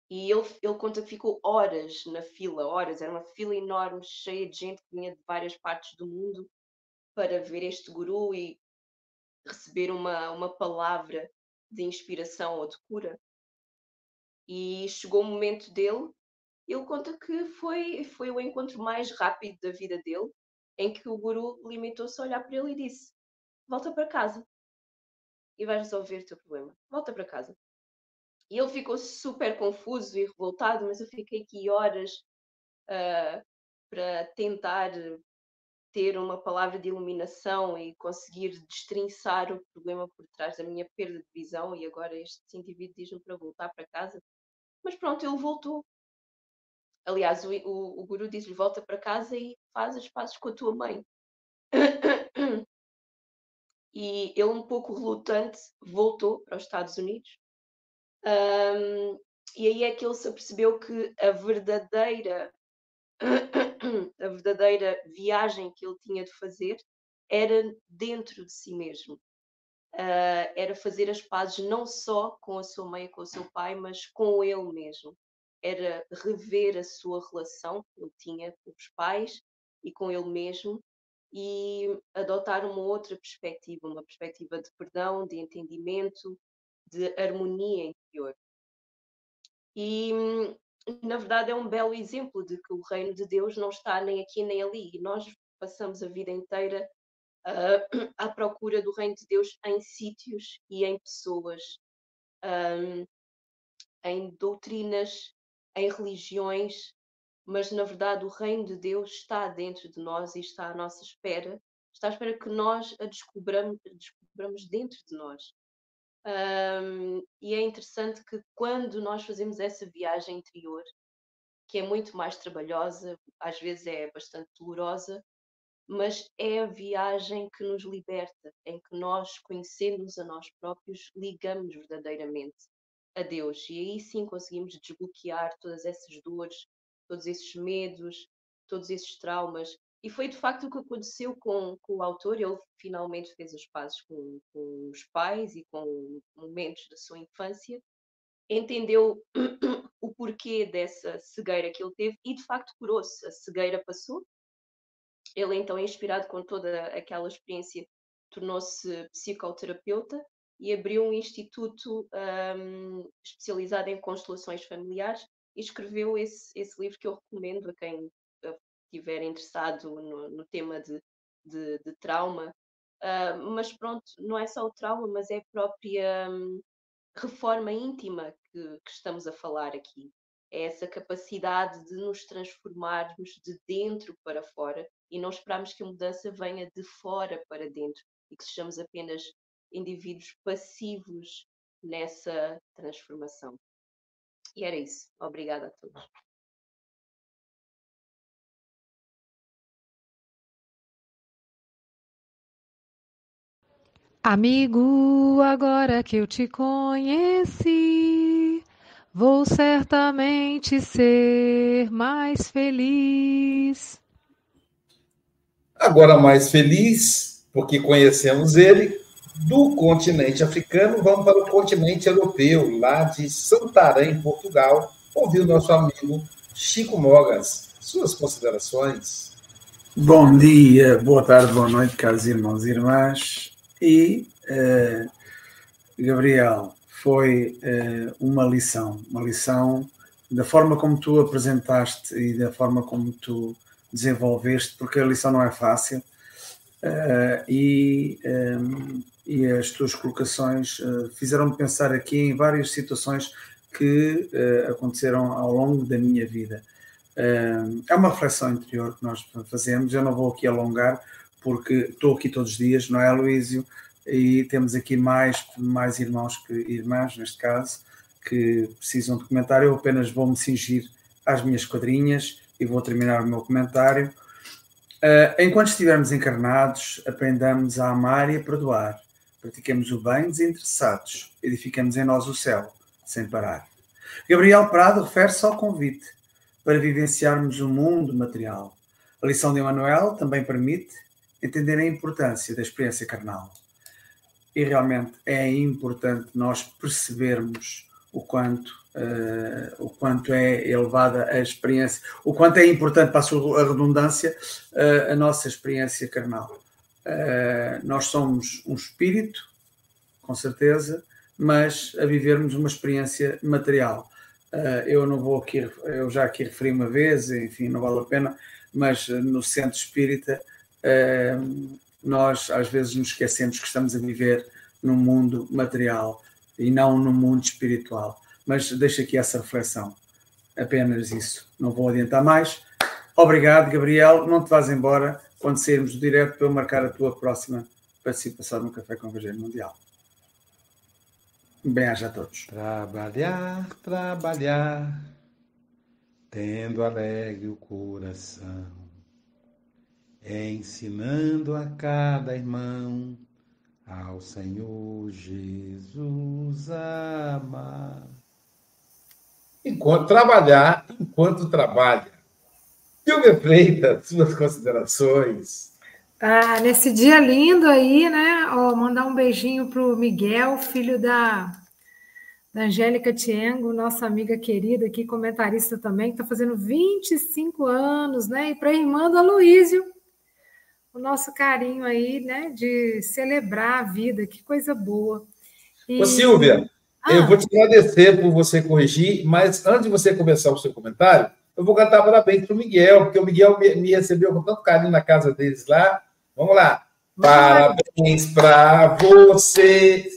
Speaker 7: E ele, ele conta que ficou horas na fila, horas, era uma fila enorme, cheia de gente que vinha de várias partes do mundo para ver este guru e receber uma, uma palavra de inspiração ou de cura. E chegou o momento dele, ele conta que foi, foi o encontro mais rápido da vida dele, em que o guru limitou-se a olhar para ele e disse: Volta para casa e vais resolver o teu problema. Volta para casa. E ele ficou super confuso e revoltado, mas eu fiquei aqui horas uh, para tentar ter uma palavra de iluminação e conseguir destrinçar o problema por trás da minha perda de visão e agora este indivíduo diz-me para voltar para casa. Mas pronto, ele voltou. Aliás, o, o, o guru diz-lhe volta para casa e faz as pazes com a tua mãe. E ele, um pouco relutante, voltou para os Estados Unidos. Um, e aí é que ele se apercebeu que a verdadeira [COUGHS] a verdadeira viagem que ele tinha de fazer era dentro de si mesmo. Uh, era fazer as pazes não só com a sua mãe e com o seu pai, mas com ele mesmo. Era rever a sua relação que ele tinha com os pais e com ele mesmo e adotar uma outra perspectiva, uma perspectiva de perdão, de entendimento, de harmonia interior. E hum, na verdade, é um belo exemplo de que o reino de Deus não está nem aqui nem ali. E nós passamos a vida inteira uh, [CLEARS THROAT] à procura do reino de Deus em sítios e em pessoas, um, em doutrinas, em religiões, mas na verdade o reino de Deus está dentro de nós e está à nossa espera. Está à espera que nós a descobramos, descobramos dentro de nós. Um, e é interessante que quando nós fazemos essa viagem interior, que é muito mais trabalhosa, às vezes é bastante dolorosa, mas é a viagem que nos liberta, em que nós, conhecendo-nos a nós próprios, ligamos verdadeiramente a Deus. E aí sim conseguimos desbloquear todas essas dores, todos esses medos, todos esses traumas e foi de facto o que aconteceu com, com o autor. Ele finalmente fez as pazes com, com os pais e com momentos da sua infância, entendeu [COUGHS] o porquê dessa cegueira que ele teve e de facto curou-se. A cegueira passou. Ele então, inspirado com toda aquela experiência, tornou-se psicoterapeuta e abriu um instituto um, especializado em constelações familiares e escreveu esse, esse livro que eu recomendo a quem estiver interessado no, no tema de, de, de trauma. Uh, mas pronto, não é só o trauma, mas é a própria um, reforma íntima que, que estamos a falar aqui. É essa capacidade de nos transformarmos de dentro para fora e não esperarmos que a mudança venha de fora para dentro e que sejamos apenas indivíduos passivos nessa transformação. E era isso. Obrigada a todos.
Speaker 2: Amigo, agora que eu te conheci, vou certamente ser mais feliz.
Speaker 4: Agora mais feliz, porque conhecemos ele, do continente africano, vamos para o continente europeu, lá de Santarém, Portugal, ouvir o nosso amigo Chico Mogas. Suas considerações.
Speaker 8: Bom dia, boa tarde, boa noite, caros irmãos e irmãs. E, uh, Gabriel, foi uh, uma lição, uma lição da forma como tu apresentaste e da forma como tu desenvolveste, porque a lição não é fácil. Uh, e um, e as tuas colocações uh, fizeram-me pensar aqui em várias situações que uh, aconteceram ao longo da minha vida. Uh, é uma reflexão interior que nós fazemos, eu não vou aqui alongar, porque estou aqui todos os dias, não é, Luísio? E temos aqui mais, mais irmãos que irmãs, neste caso, que precisam de comentário. Eu apenas vou me cingir às minhas quadrinhas e vou terminar o meu comentário. enquanto estivermos encarnados, aprendamos a amar e a perdoar Pratiquemos o bem desinteressados, edificamos em nós o céu, sem parar. Gabriel Prado refere-se ao convite para vivenciarmos o mundo material. A lição de Emmanuel também permite entender a importância da experiência carnal. E realmente é importante nós percebermos o quanto, uh, o quanto é elevada a experiência, o quanto é importante, para a redundância, uh, a nossa experiência carnal. Uh, nós somos um espírito, com certeza, mas a vivermos uma experiência material. Uh, eu não vou aqui, eu já aqui referi uma vez, enfim, não vale a pena, mas no centro espírita uh, nós às vezes nos esquecemos que estamos a viver num mundo material e não num mundo espiritual. Mas deixo aqui essa reflexão, apenas isso. Não vou adiantar mais. Obrigado, Gabriel. Não te vás embora quando sairmos do direto para eu marcar a tua próxima participação no Café com o Evangelho Mundial. Bem-aja a todos.
Speaker 9: Trabalhar, trabalhar, tendo alegre o coração, ensinando a cada irmão ao Senhor Jesus amar.
Speaker 4: Enquanto trabalhar, enquanto trabalha. Silvia Freitas, suas considerações.
Speaker 5: Ah, nesse dia lindo aí, né? Ó, mandar um beijinho para o Miguel, filho da, da Angélica Tiengo, nossa amiga querida aqui, comentarista também, que está fazendo 25 anos, né? E para a irmã do Aloísio, o nosso carinho aí, né? De celebrar a vida, que coisa boa.
Speaker 4: E... Ô, Silvia, ah. eu vou te agradecer por você corrigir, mas antes de você começar o seu comentário, eu vou cantar parabéns para o Miguel, porque o Miguel me, me, recebeu com tanto carinho na casa deles lá. Vamos lá. Parabéns para você,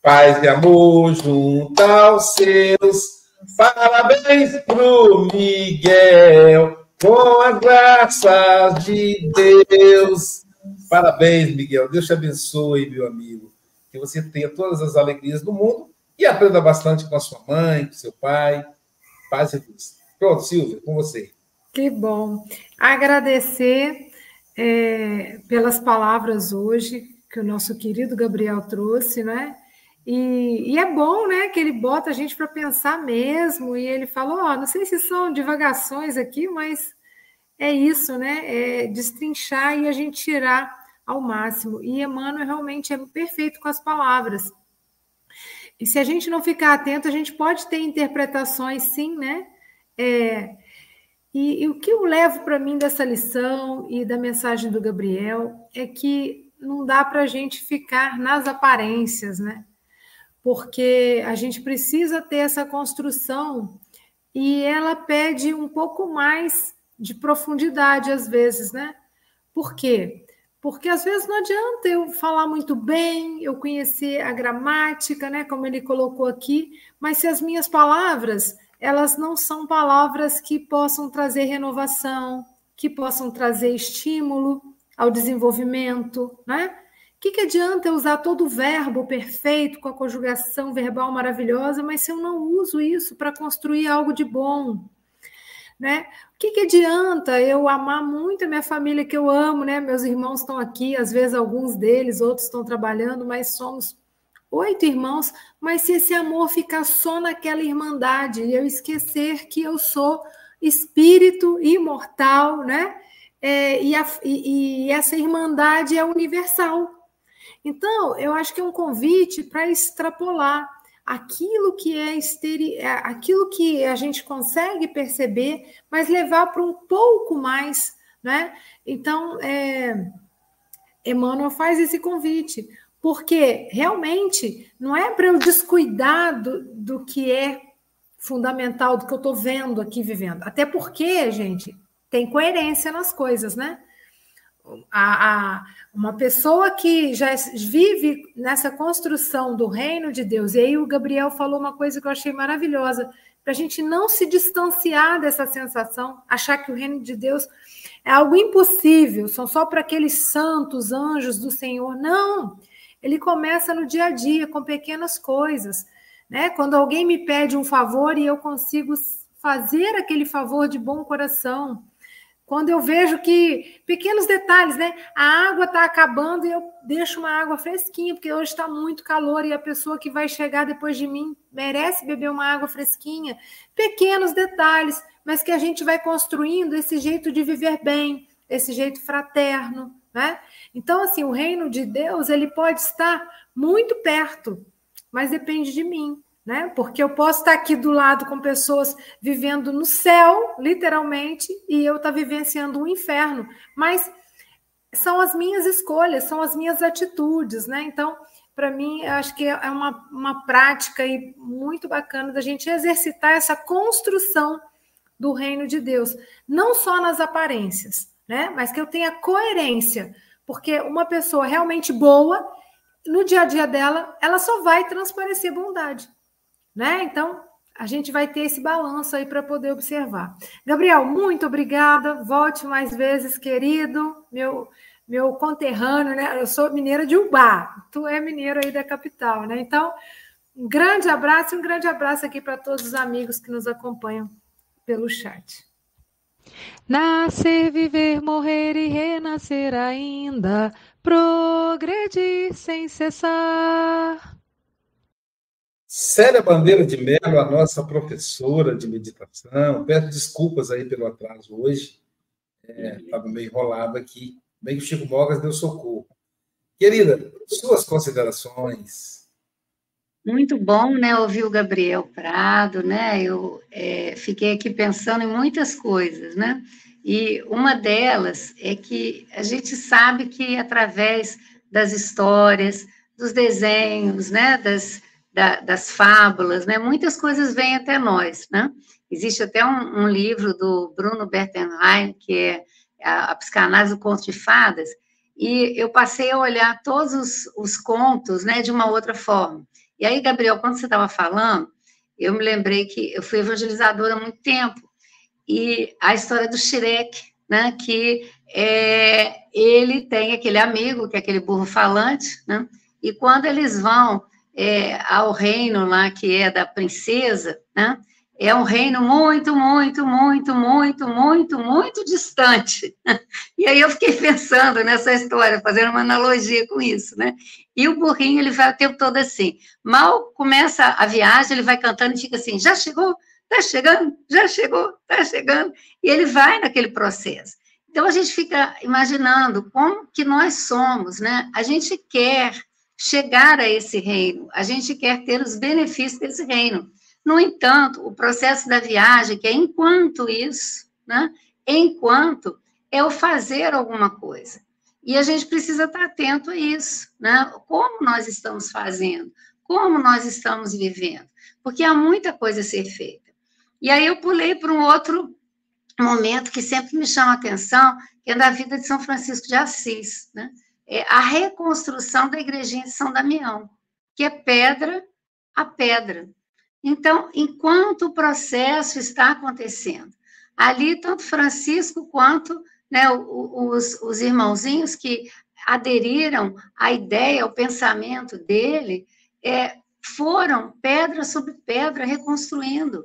Speaker 4: paz e amor junto aos seus. Parabéns para o Miguel, com as graças de Deus. Parabéns, Miguel. Deus te abençoe, meu amigo. Que você tenha todas as alegrias do mundo e aprenda bastante com a sua mãe, com seu pai. Paz e luz. Pronto, Silvia, com você.
Speaker 5: Que bom. Agradecer é, pelas palavras hoje que o nosso querido Gabriel trouxe, né? E, e, é bom, né, que ele bota a gente para pensar mesmo. E ele falou: ó, não sei se são divagações aqui, mas é isso, né? É destrinchar e a gente tirar ao máximo. E Emmanuel realmente é perfeito com as palavras. E se a gente não ficar atento, a gente pode ter interpretações, sim, né? É, e, e o que eu levo para mim dessa lição e da mensagem do Gabriel é que não dá para a gente ficar nas aparências, né? Porque a gente precisa ter essa construção e ela pede um pouco mais de profundidade às vezes, né? Por quê? Porque às vezes não adianta eu falar muito bem, eu conhecer a gramática, né, como ele colocou aqui, mas se as minhas palavras, elas não são palavras que possam trazer renovação, que possam trazer estímulo ao desenvolvimento, né? O que, que adianta eu usar todo o verbo perfeito com a conjugação verbal maravilhosa, mas se eu não uso isso para construir algo de bom, né? O que, que adianta eu amar muito a minha família que eu amo, né? Meus irmãos estão aqui, às vezes alguns deles, outros estão trabalhando, mas somos oito irmãos. Mas se esse amor ficar só naquela irmandade e eu esquecer que eu sou espírito imortal, né? É, e, a, e, e essa irmandade é universal. Então, eu acho que é um convite para extrapolar aquilo que é esteri... É, aquilo que a gente consegue perceber, mas levar para um pouco mais, né? Então, é... Emmanuel faz esse convite, porque realmente não é para eu descuidar do, do que é fundamental, do que eu estou vendo aqui, vivendo. Até porque, gente, tem coerência nas coisas, né? A, a, uma pessoa que já vive nessa construção do reino de Deus, e aí o Gabriel falou uma coisa que eu achei maravilhosa, para a gente não se distanciar dessa sensação, achar que o reino de Deus é algo impossível, são só para aqueles santos anjos do Senhor. Não! Ele começa no dia a dia, com pequenas coisas. Né? Quando alguém me pede um favor e eu consigo fazer aquele favor de bom coração, quando eu vejo que pequenos detalhes, né? A água está acabando e eu deixo uma água fresquinha, porque hoje está muito calor e a pessoa que vai chegar depois de mim merece beber uma água fresquinha. Pequenos detalhes, mas que a gente vai construindo esse jeito de viver bem, esse jeito fraterno, né? Então, assim, o reino de Deus ele pode estar muito perto, mas depende de mim né? Porque eu posso estar aqui do lado com pessoas vivendo no céu, literalmente, e eu estar vivenciando um inferno. Mas são as minhas escolhas, são as minhas atitudes, né? Então, para mim, eu acho que é uma, uma prática aí muito bacana da gente exercitar essa construção do reino de Deus, não só nas aparências, né? Mas que eu tenha coerência, porque uma pessoa realmente boa, no dia a dia dela, ela só vai transparecer bondade né? Então, a gente vai ter esse balanço aí para poder observar. Gabriel, muito obrigada. Volte mais vezes, querido, meu meu conterrâneo, né? Eu sou mineira de Ubá, tu é mineiro aí da capital, né? Então, um grande abraço e um grande abraço aqui para todos os amigos que nos acompanham pelo chat.
Speaker 2: Nascer, viver, morrer e renascer ainda, progredir sem cessar.
Speaker 4: Célia Bandeira de Mello, a nossa professora de meditação. Peço desculpas aí pelo atraso hoje. Estava é, meio enrolado aqui. Bem que o Chico Mogas deu socorro. Querida, suas considerações.
Speaker 1: Muito bom, né, ouvir o Gabriel Prado, né? Eu é, fiquei aqui pensando em muitas coisas, né? E uma delas é que a gente sabe que através das histórias, dos desenhos, né, das, da, das fábulas, né? Muitas coisas vêm até nós, né? Existe até um, um livro do Bruno Bertenheim, que é a, a Psicanálise do Conto de Fadas, e eu passei a olhar todos os, os contos, né, de uma outra forma. E aí, Gabriel, quando você estava falando, eu me lembrei que eu fui evangelizadora há muito tempo, e a história do Shrek, né, que é, ele tem aquele amigo, que é aquele burro falante, né, e quando eles vão é, ao reino lá que é da princesa, né? É um reino muito, muito, muito, muito, muito, muito distante. E aí eu fiquei pensando nessa história, fazendo uma analogia com isso, né? E o burrinho, ele vai o tempo todo assim. Mal começa a viagem, ele vai cantando e fica assim: já chegou? Tá chegando? Já chegou? Tá chegando? E ele vai naquele processo. Então a gente fica imaginando como que nós somos, né? A gente quer chegar a esse reino, a gente quer ter os benefícios desse reino. No entanto, o processo da viagem, que é enquanto isso, né? Enquanto é o fazer alguma coisa. E a gente precisa estar atento a isso, né? Como nós estamos fazendo, como nós estamos vivendo, porque há muita coisa a ser feita. E aí eu pulei para um outro momento que sempre me chama a atenção, que é da vida de São Francisco de Assis, né? É a reconstrução da igrejinha de São Damião, que é pedra a pedra. Então, enquanto o processo está acontecendo, ali tanto Francisco quanto né, os, os irmãozinhos que aderiram à ideia, ao pensamento dele, é, foram pedra sobre pedra reconstruindo.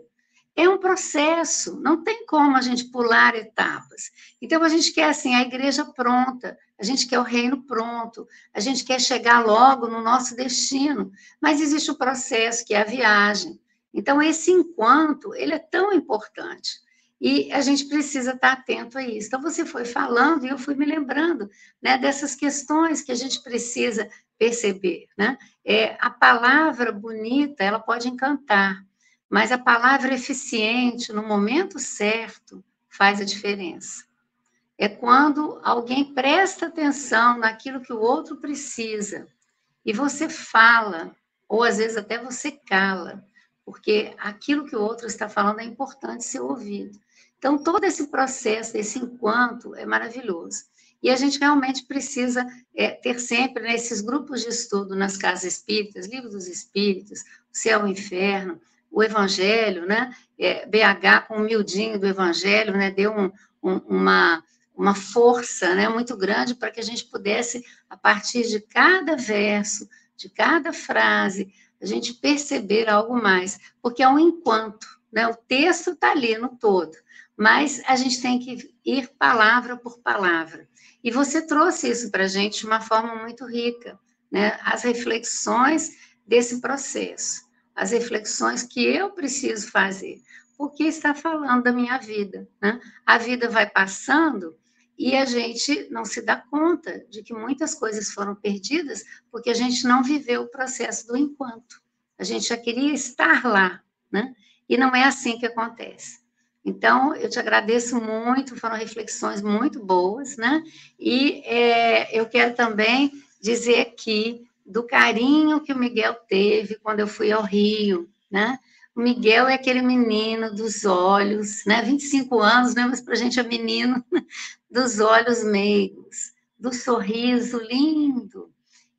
Speaker 1: É um processo, não tem como a gente pular etapas. Então, a gente quer, assim, a igreja pronta, a gente quer o reino pronto, a gente quer chegar logo no nosso destino, mas existe o processo, que é a viagem. Então, esse enquanto, ele é tão importante. E a gente precisa estar atento a isso. Então, você foi falando e eu fui me lembrando né, dessas questões que a gente precisa perceber. Né? É, a palavra bonita, ela pode encantar, mas a palavra eficiente, no momento certo, faz a diferença. É quando alguém presta atenção naquilo que o outro precisa e você fala, ou às vezes até você cala, porque aquilo que o outro está falando é importante ser ouvido. Então, todo esse processo, esse enquanto, é maravilhoso. E a gente realmente precisa é, ter sempre nesses né, grupos de estudo nas casas espíritas, livro dos espíritos, o céu e o inferno, o evangelho, né? É, BH com o do evangelho, né? Deu um, um, uma, uma força né, muito grande para que a gente pudesse, a partir de cada verso, de cada frase, a gente perceber algo mais, porque é um enquanto, né? O texto está ali no todo, mas a gente tem que ir palavra por palavra. E você trouxe isso para a gente de uma forma muito rica, né? As reflexões desse processo, as reflexões que eu preciso fazer, porque está falando da minha vida, né? A vida vai passando e a gente não se dá conta de que muitas coisas foram perdidas porque a gente não viveu o processo do enquanto. A gente já queria estar lá, né? E não é assim que acontece. Então, eu te agradeço muito, foram reflexões muito boas, né? E é, eu quero também dizer aqui do carinho que o Miguel teve quando eu fui ao Rio, né? O Miguel é aquele menino dos olhos, né? 25 anos, né? Mas para a gente é menino, [LAUGHS] dos olhos meigos, do sorriso lindo.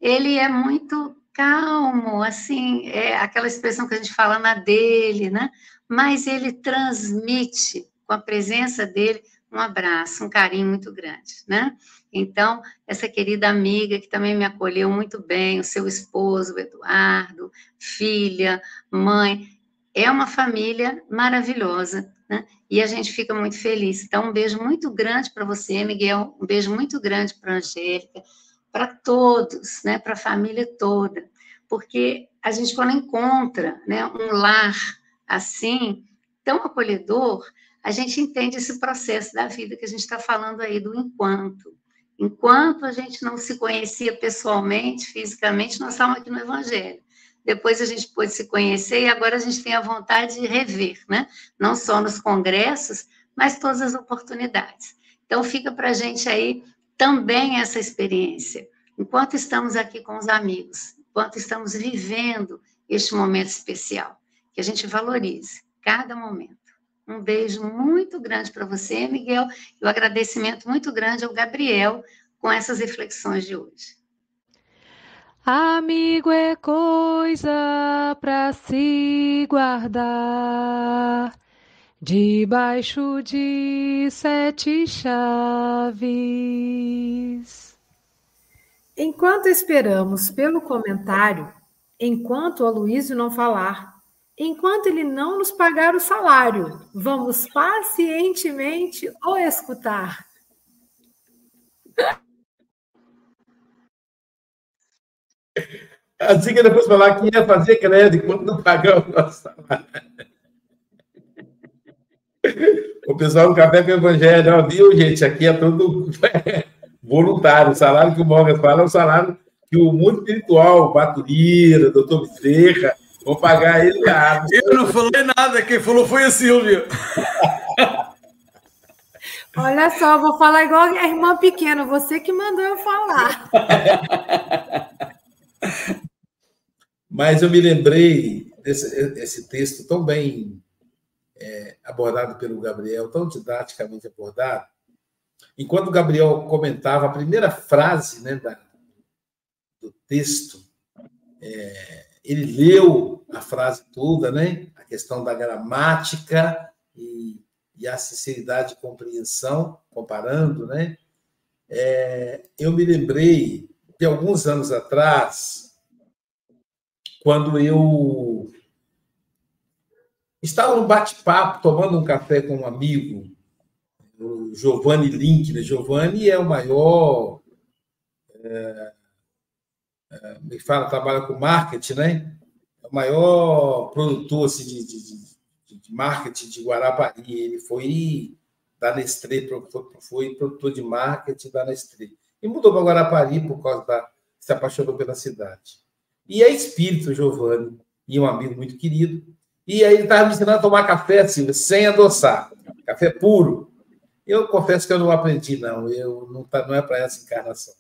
Speaker 1: Ele é muito calmo, assim, é aquela expressão que a gente fala na dele, né? mas ele transmite com a presença dele um abraço, um carinho muito grande, né? Então, essa querida amiga que também me acolheu muito bem, o seu esposo, o Eduardo, filha, mãe, é uma família maravilhosa, né? E a gente fica muito feliz. Então, um beijo muito grande para você, Miguel, um beijo muito grande para a Angélica, para todos, né? Para a família toda, porque a gente quando encontra, né, um lar assim, tão acolhedor, a gente entende esse processo da vida que a gente está falando aí do enquanto. Enquanto a gente não se conhecia pessoalmente, fisicamente, nós estávamos aqui no Evangelho. Depois a gente pôde se conhecer e agora a gente tem a vontade de rever, né? Não só nos congressos, mas todas as oportunidades. Então fica para a gente aí também essa experiência. Enquanto estamos aqui com os amigos, enquanto estamos vivendo este momento especial que a gente valorize cada momento. Um beijo muito grande para você, Miguel, e o um agradecimento muito grande ao Gabriel com essas reflexões de hoje.
Speaker 2: Amigo é coisa para se guardar debaixo de sete chaves.
Speaker 5: Enquanto esperamos pelo comentário, enquanto o Aloysio não falar, Enquanto ele não nos pagar o salário, vamos pacientemente o escutar.
Speaker 4: Assim que depois falar que ia fazer crédito enquanto não pagar o nosso salário. O pessoal do Café com o Evangelho, ó, viu, gente? Aqui é todo [LAUGHS] voluntário. O salário que o Morgan fala é o salário que o mundo espiritual, o Baturira, doutor Bezerra, Vou pagar ele
Speaker 10: Eu não falei nada, quem falou foi a Silvia. [LAUGHS]
Speaker 5: Olha só, vou falar igual a irmã pequena, você que mandou eu falar. [LAUGHS]
Speaker 4: Mas eu me lembrei desse, texto tão bem é, abordado pelo Gabriel, tão didaticamente abordado. Enquanto o Gabriel comentava a primeira frase né, da, do texto, é, ele leu a frase toda, né? a questão da gramática e, e a sinceridade de compreensão, comparando, né? É, eu me lembrei de alguns anos atrás, quando eu estava no bate-papo, tomando um café com um amigo, o Giovanni Link. Né? Giovanni é o maior. É, é, me fala, trabalha com marketing, né? É o maior produtor assim, de, de, de, marketing de Guarapari. Ele foi da Nestlé, foi produtor de marketing da Nestlé. E mudou para Guarapari por causa da. se apaixonou pela cidade. E é espírito, Giovanni, e um amigo muito querido. E aí ele estava me ensinando a tomar café, Silvia, sem adoçar. Café puro. Eu confesso que eu não aprendi, não. Eu não, tá, não é para essa encarnação.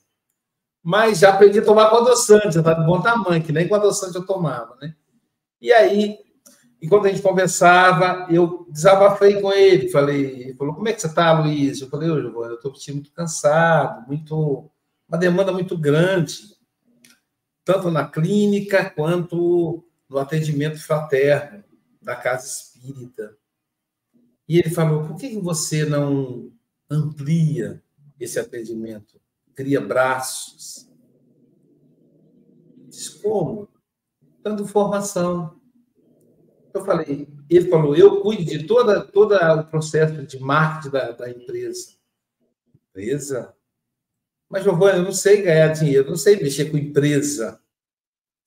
Speaker 4: Mas já aprendi a tomar com adoçante, já está de bom tamanho, que nem com adoçante eu tomava, né? E aí, enquanto a gente conversava, eu desabafei com ele. Falei, ele falou, como é que você está, Luiz? Eu falei, ô, Giovanni, eu estou muito cansado, muito, uma demanda muito grande, tanto na clínica quanto no atendimento fraterno da casa espírita. E ele falou: por que você não amplia esse atendimento? Cria braços. Diz como? Dando formação. Eu falei, ele falou, eu cuido de toda, todo o processo de marketing da, da empresa. Empresa? Mas, Giovanni, eu não sei ganhar dinheiro, não sei mexer com empresa.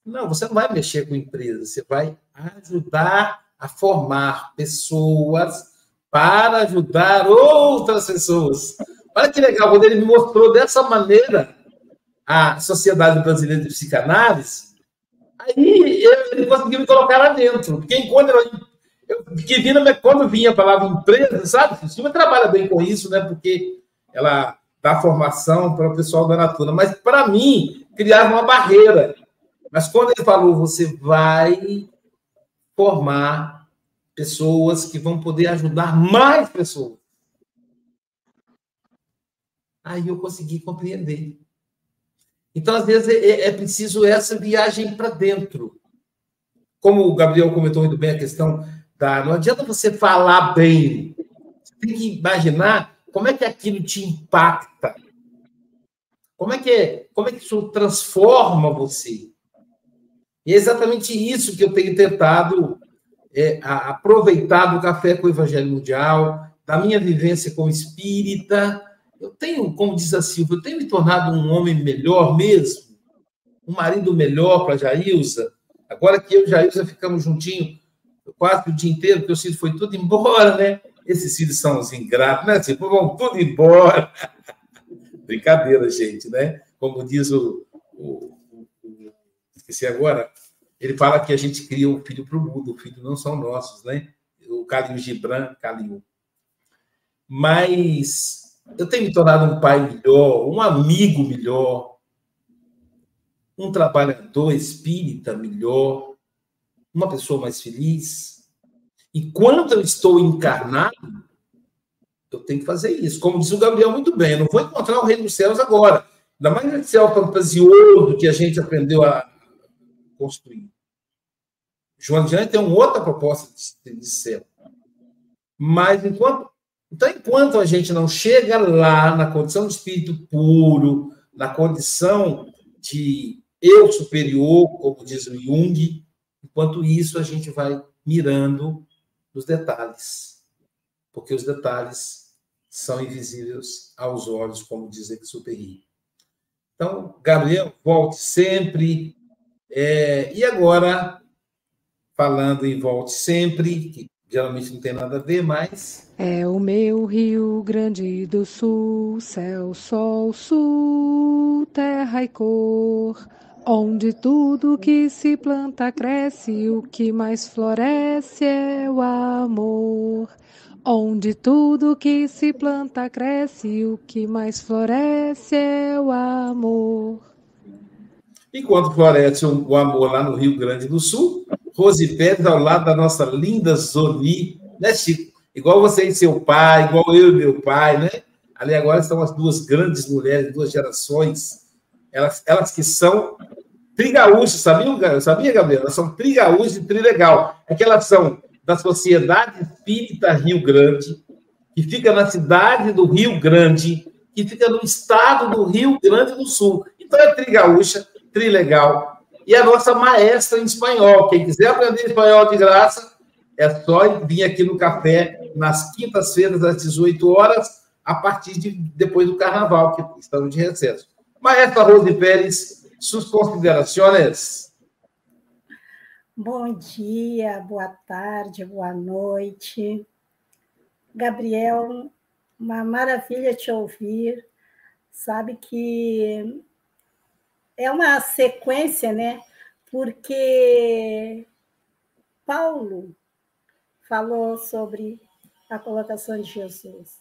Speaker 4: Não, você não vai mexer com empresa, você vai ajudar a formar pessoas para ajudar outras pessoas. Olha que legal, quando ele me mostrou dessa maneira a Sociedade Brasileira de Psicanálise, aí ele conseguiu me colocar lá dentro. Porque quando eu, eu que vinha, quando vinha a palavra empresa, sabe? O Silvia trabalha bem com isso, né? Porque ela dá formação para o pessoal da Natura. Mas, para mim, criava uma barreira. Mas quando ele falou, você vai formar pessoas que vão poder ajudar mais pessoas. Aí eu consegui compreender. Então, às vezes, é, é preciso essa viagem para dentro. Como o Gabriel comentou muito bem a questão da. Não adianta você falar bem. Você tem que imaginar como é que aquilo te impacta. Como é que, como é que isso transforma você? E é exatamente isso que eu tenho tentado é, aproveitar do café com o Evangelho Mundial, da minha vivência como espírita. Eu tenho, como diz a Silvia, eu tenho me tornado um homem melhor mesmo, um marido melhor para a Jailza. Agora que eu e Jailza ficamos juntinhos quase o dia inteiro, porque o filhos foi tudo embora, né? Esses filhos são os ingratos, né? Tipo, vão tudo embora. [LAUGHS] Brincadeira, gente, né? Como diz o, o, o esqueci agora, ele fala que a gente cria o filho para o mundo, o filho não são nossos, né? O Calil Gibran, Calil. Mas eu tenho me tornado um pai melhor, um amigo melhor, um trabalhador espírita melhor, uma pessoa mais feliz. Enquanto eu estou encarnado, eu tenho que fazer isso. Como diz o Gabriel muito bem, eu não vou encontrar o reino dos céus agora. Ainda mais nesse céu fantasioso que a gente aprendeu a, construir. João de tem uma outra proposta de, de céu. Mas enquanto. Então, enquanto a gente não chega lá na condição de espírito puro, na condição de eu superior, como diz o Jung, enquanto isso a gente vai mirando nos detalhes. Porque os detalhes são invisíveis aos olhos, como diz Exupéry. Então, Gabriel, volte sempre, é, e agora, falando em Volte Sempre, que geralmente não tem nada a ver, mas.
Speaker 2: É o meu Rio Grande do Sul, céu, sol, sul, terra e cor, onde tudo que se planta cresce, o que mais floresce é o amor. onde tudo que se planta cresce, o que mais floresce é o amor.
Speaker 4: Enquanto floresce o amor lá no Rio Grande do Sul, Rose Pérez ao lado da nossa linda Zoni, né, Chico? Igual você e seu pai, igual eu e meu pai, né? Ali agora estão as duas grandes mulheres, duas gerações, elas, elas que são trigaúchos, sabia, sabia, Gabriela? Elas são trigaúchos e trilegal. É que elas são da Sociedade Espírita Rio Grande, que fica na cidade do Rio Grande, que fica no estado do Rio Grande do Sul. Então é trigaúcha, trilegal. E a nossa maestra em espanhol. Quem quiser aprender espanhol de graça, é só vir aqui no café nas quintas-feiras, às 18 horas, a partir de depois do carnaval, que estamos de recesso. Maestra Rose Pérez, suas considerações.
Speaker 3: Bom dia, boa tarde, boa noite. Gabriel, uma maravilha te ouvir. Sabe que é uma sequência, né? Porque Paulo falou sobre a colocação de Jesus.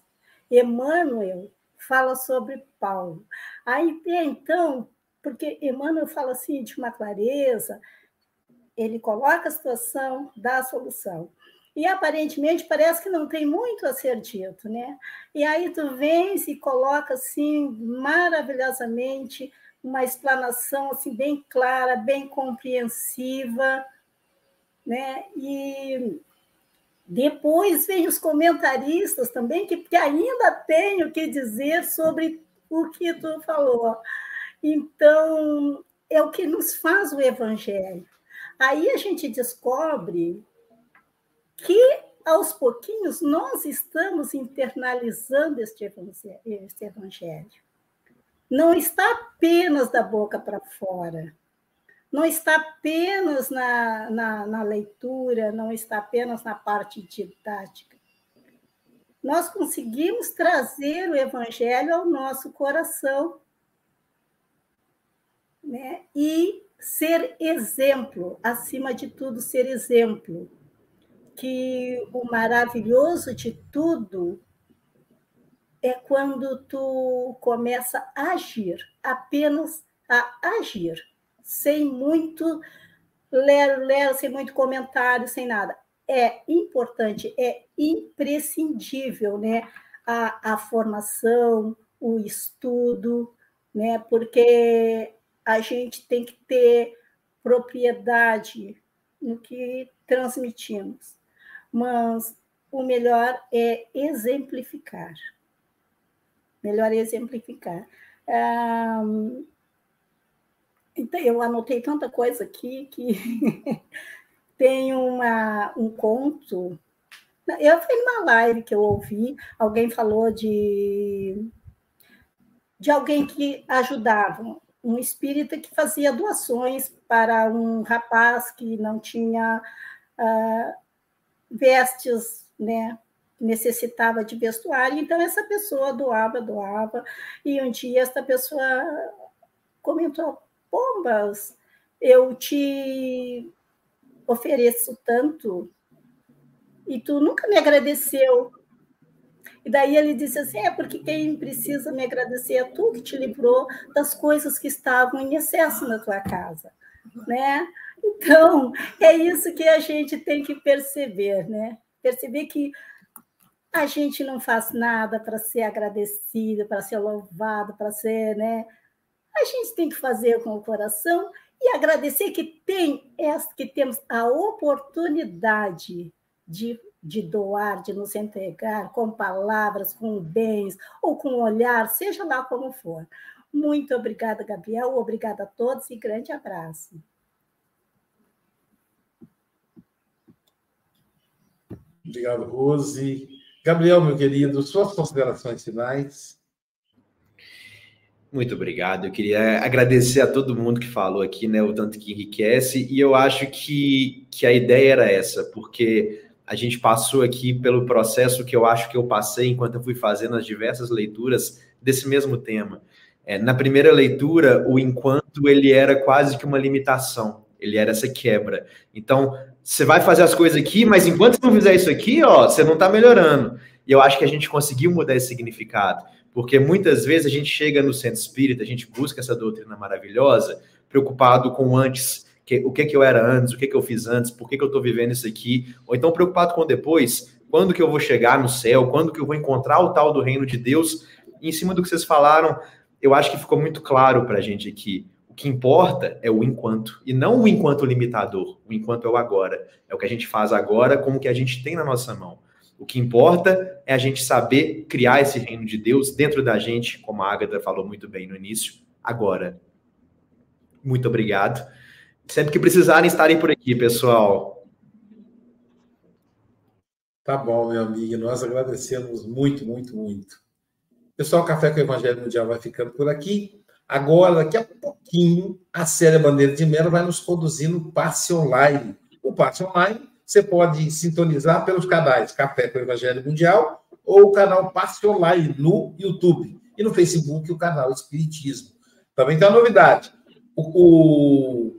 Speaker 3: Emmanuel fala sobre Paulo. Aí, então, porque Emmanuel fala assim de uma clareza, ele coloca a situação, dá a solução. E aparentemente parece que não tem muito a ser dito, né? E aí tu vens e coloca assim maravilhosamente uma explanação assim bem clara, bem compreensiva, né? E depois vem os comentaristas também, que, que ainda têm o que dizer sobre o que tu falou. Então, é o que nos faz o evangelho. Aí a gente descobre que, aos pouquinhos, nós estamos internalizando este evangelho. Não está apenas da boca para fora não está apenas na, na, na, leitura, não está apenas na parte didática. Nós conseguimos trazer o Evangelho ao nosso coração né? e ser exemplo, acima de tudo, ser exemplo. Que o maravilhoso de tudo é quando tu começa a agir, apenas a agir sem muito ler, ler, sem muito comentário, sem nada. É importante, é imprescindível, né? A, a formação, o estudo, né? Porque a gente tem que ter propriedade no que transmitimos. Mas o melhor é exemplificar. Melhor é exemplificar. Um, então, eu anotei tanta coisa aqui que [LAUGHS] tem uma, um conto. Eu fui numa live que eu ouvi, alguém falou de, de alguém que ajudava, um espírita que fazia doações para um rapaz que não tinha uh, vestes, né? necessitava de vestuário, então essa pessoa doava, doava, e um dia essa pessoa comentou, Pombas, eu te ofereço tanto e tu nunca me agradeceu. E daí ele disse assim: é porque quem precisa me agradecer é tu que te livrou das coisas que estavam em excesso na tua casa, né? Então, é isso que a gente tem que perceber, né? Perceber que a gente não faz nada para ser agradecido, para ser louvado, para ser, né? A gente tem que fazer com o coração e agradecer que tem que temos a oportunidade de, de doar, de nos entregar com palavras, com bens ou com olhar, seja lá como for. Muito obrigada, Gabriel. Obrigada a todos e grande abraço.
Speaker 4: Obrigado, Rose. Gabriel, meu querido, suas considerações finais.
Speaker 6: Muito obrigado. Eu queria agradecer a todo mundo que falou aqui, né? O tanto que enriquece. E eu acho que, que a ideia era essa, porque a gente passou aqui pelo processo que eu acho que eu passei enquanto eu fui fazendo as diversas leituras desse mesmo tema. É, na primeira leitura, o enquanto ele era quase que uma limitação. Ele era essa quebra. Então, você vai fazer as coisas aqui, mas enquanto você não fizer isso aqui, ó, você não está melhorando. E eu acho que a gente conseguiu mudar esse significado, porque muitas vezes a gente chega no centro espírita, a gente busca essa doutrina maravilhosa, preocupado com antes, que, o que que eu era antes, o que que eu fiz antes, por que que eu estou vivendo isso aqui, ou então preocupado com depois, quando que eu vou chegar no céu, quando que eu vou encontrar o tal do reino de Deus. E em cima do que vocês falaram, eu acho que ficou muito claro para a gente aqui. O que importa é o enquanto, e não o enquanto limitador. O enquanto é o agora. É o que a gente faz agora com o que a gente tem na nossa mão. O que importa é a gente saber criar esse reino de Deus dentro da gente, como a Agatha falou muito bem no início, agora. Muito obrigado. Sempre que precisarem, estarem por aqui, pessoal.
Speaker 4: Tá bom, meu amigo. Nós agradecemos muito, muito, muito. Pessoal, Café com o Evangelho Mundial vai ficando por aqui. Agora, daqui a pouquinho, a série Bandeira de Melo vai nos conduzir no passe online. O passe online você pode sintonizar pelos canais Café com o Evangelho Mundial ou o canal Passe Online no YouTube. E no Facebook, o canal Espiritismo. Também tem uma novidade. O,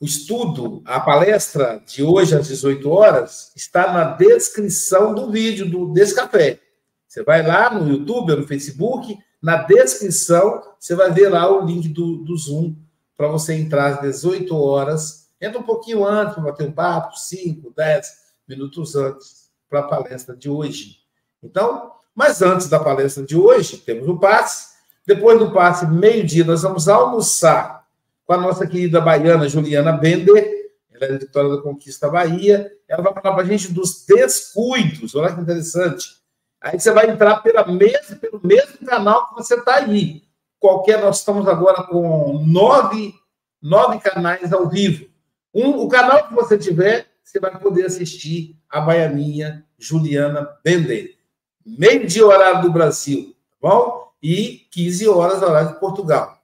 Speaker 4: o estudo, a palestra de hoje às 18 horas, está na descrição do vídeo do, desse café. Você vai lá no YouTube ou no Facebook, na descrição, você vai ver lá o link do, do Zoom para você entrar às 18 horas. Entra um pouquinho antes para bater um papo, 5, 10 minutos antes para a palestra de hoje. Então, mas antes da palestra de hoje, temos o passe. Depois do passe, meio-dia, nós vamos almoçar com a nossa querida baiana Juliana Bender, ela é editora da Conquista Bahia. Ela vai falar para a gente dos descuidos, olha que interessante. Aí você vai entrar pela mesma, pelo mesmo canal que você está aí. Qualquer, nós estamos agora com nove, nove canais ao vivo. Um, o canal que você tiver, você vai poder assistir a baianinha Juliana Bender. Meio dia horário do Brasil, tá bom? E 15 horas horário de Portugal.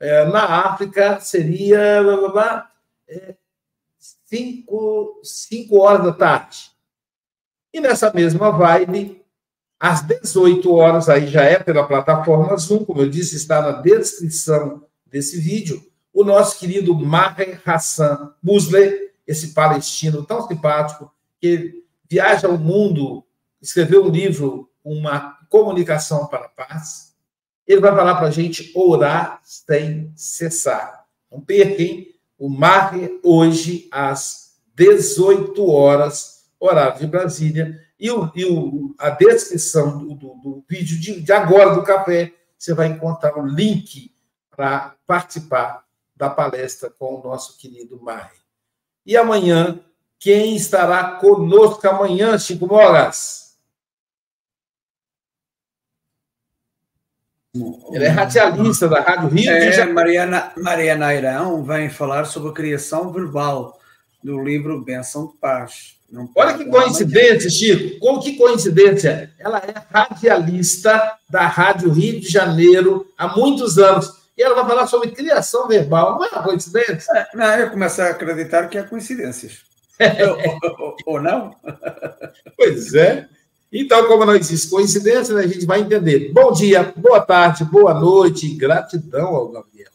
Speaker 4: É, na África seria blá, blá, blá, é, cinco, cinco horas da tarde. E nessa mesma vibe, às 18 horas, aí já é pela plataforma Zoom, como eu disse, está na descrição desse vídeo, o nosso querido Maher Hassan Musle, esse palestino tão simpático, que viaja o mundo, escreveu um livro, Uma Comunicação para a Paz, ele vai falar para a gente orar sem cessar. Não perquem o Marre hoje às 18 horas, horário de Brasília. E, o, e o, a descrição do, do, do vídeo de, de, agora do café, você vai encontrar o link para participar da palestra com o nosso querido Marre. E amanhã, quem estará conosco amanhã, Chico Moras? Ele é radialista da Rádio Rio.
Speaker 8: É, já... Mariana, Mariana Irão vem falar sobre a criação verbal do livro Benção de Paz.
Speaker 4: Não Olha que coincidência, Chico. Como que coincidência? Ela é radialista da Rádio Rio de Janeiro há muitos anos. E ela vai falar sobre criação verbal. Não é uma coincidência? É,
Speaker 8: não, eu começo a acreditar que há coincidências. [LAUGHS] ou, ou não?
Speaker 4: Pois é. Então, como não existe coincidência, né, a gente vai entender. Bom dia, boa tarde, boa noite, gratidão ao Gabriel.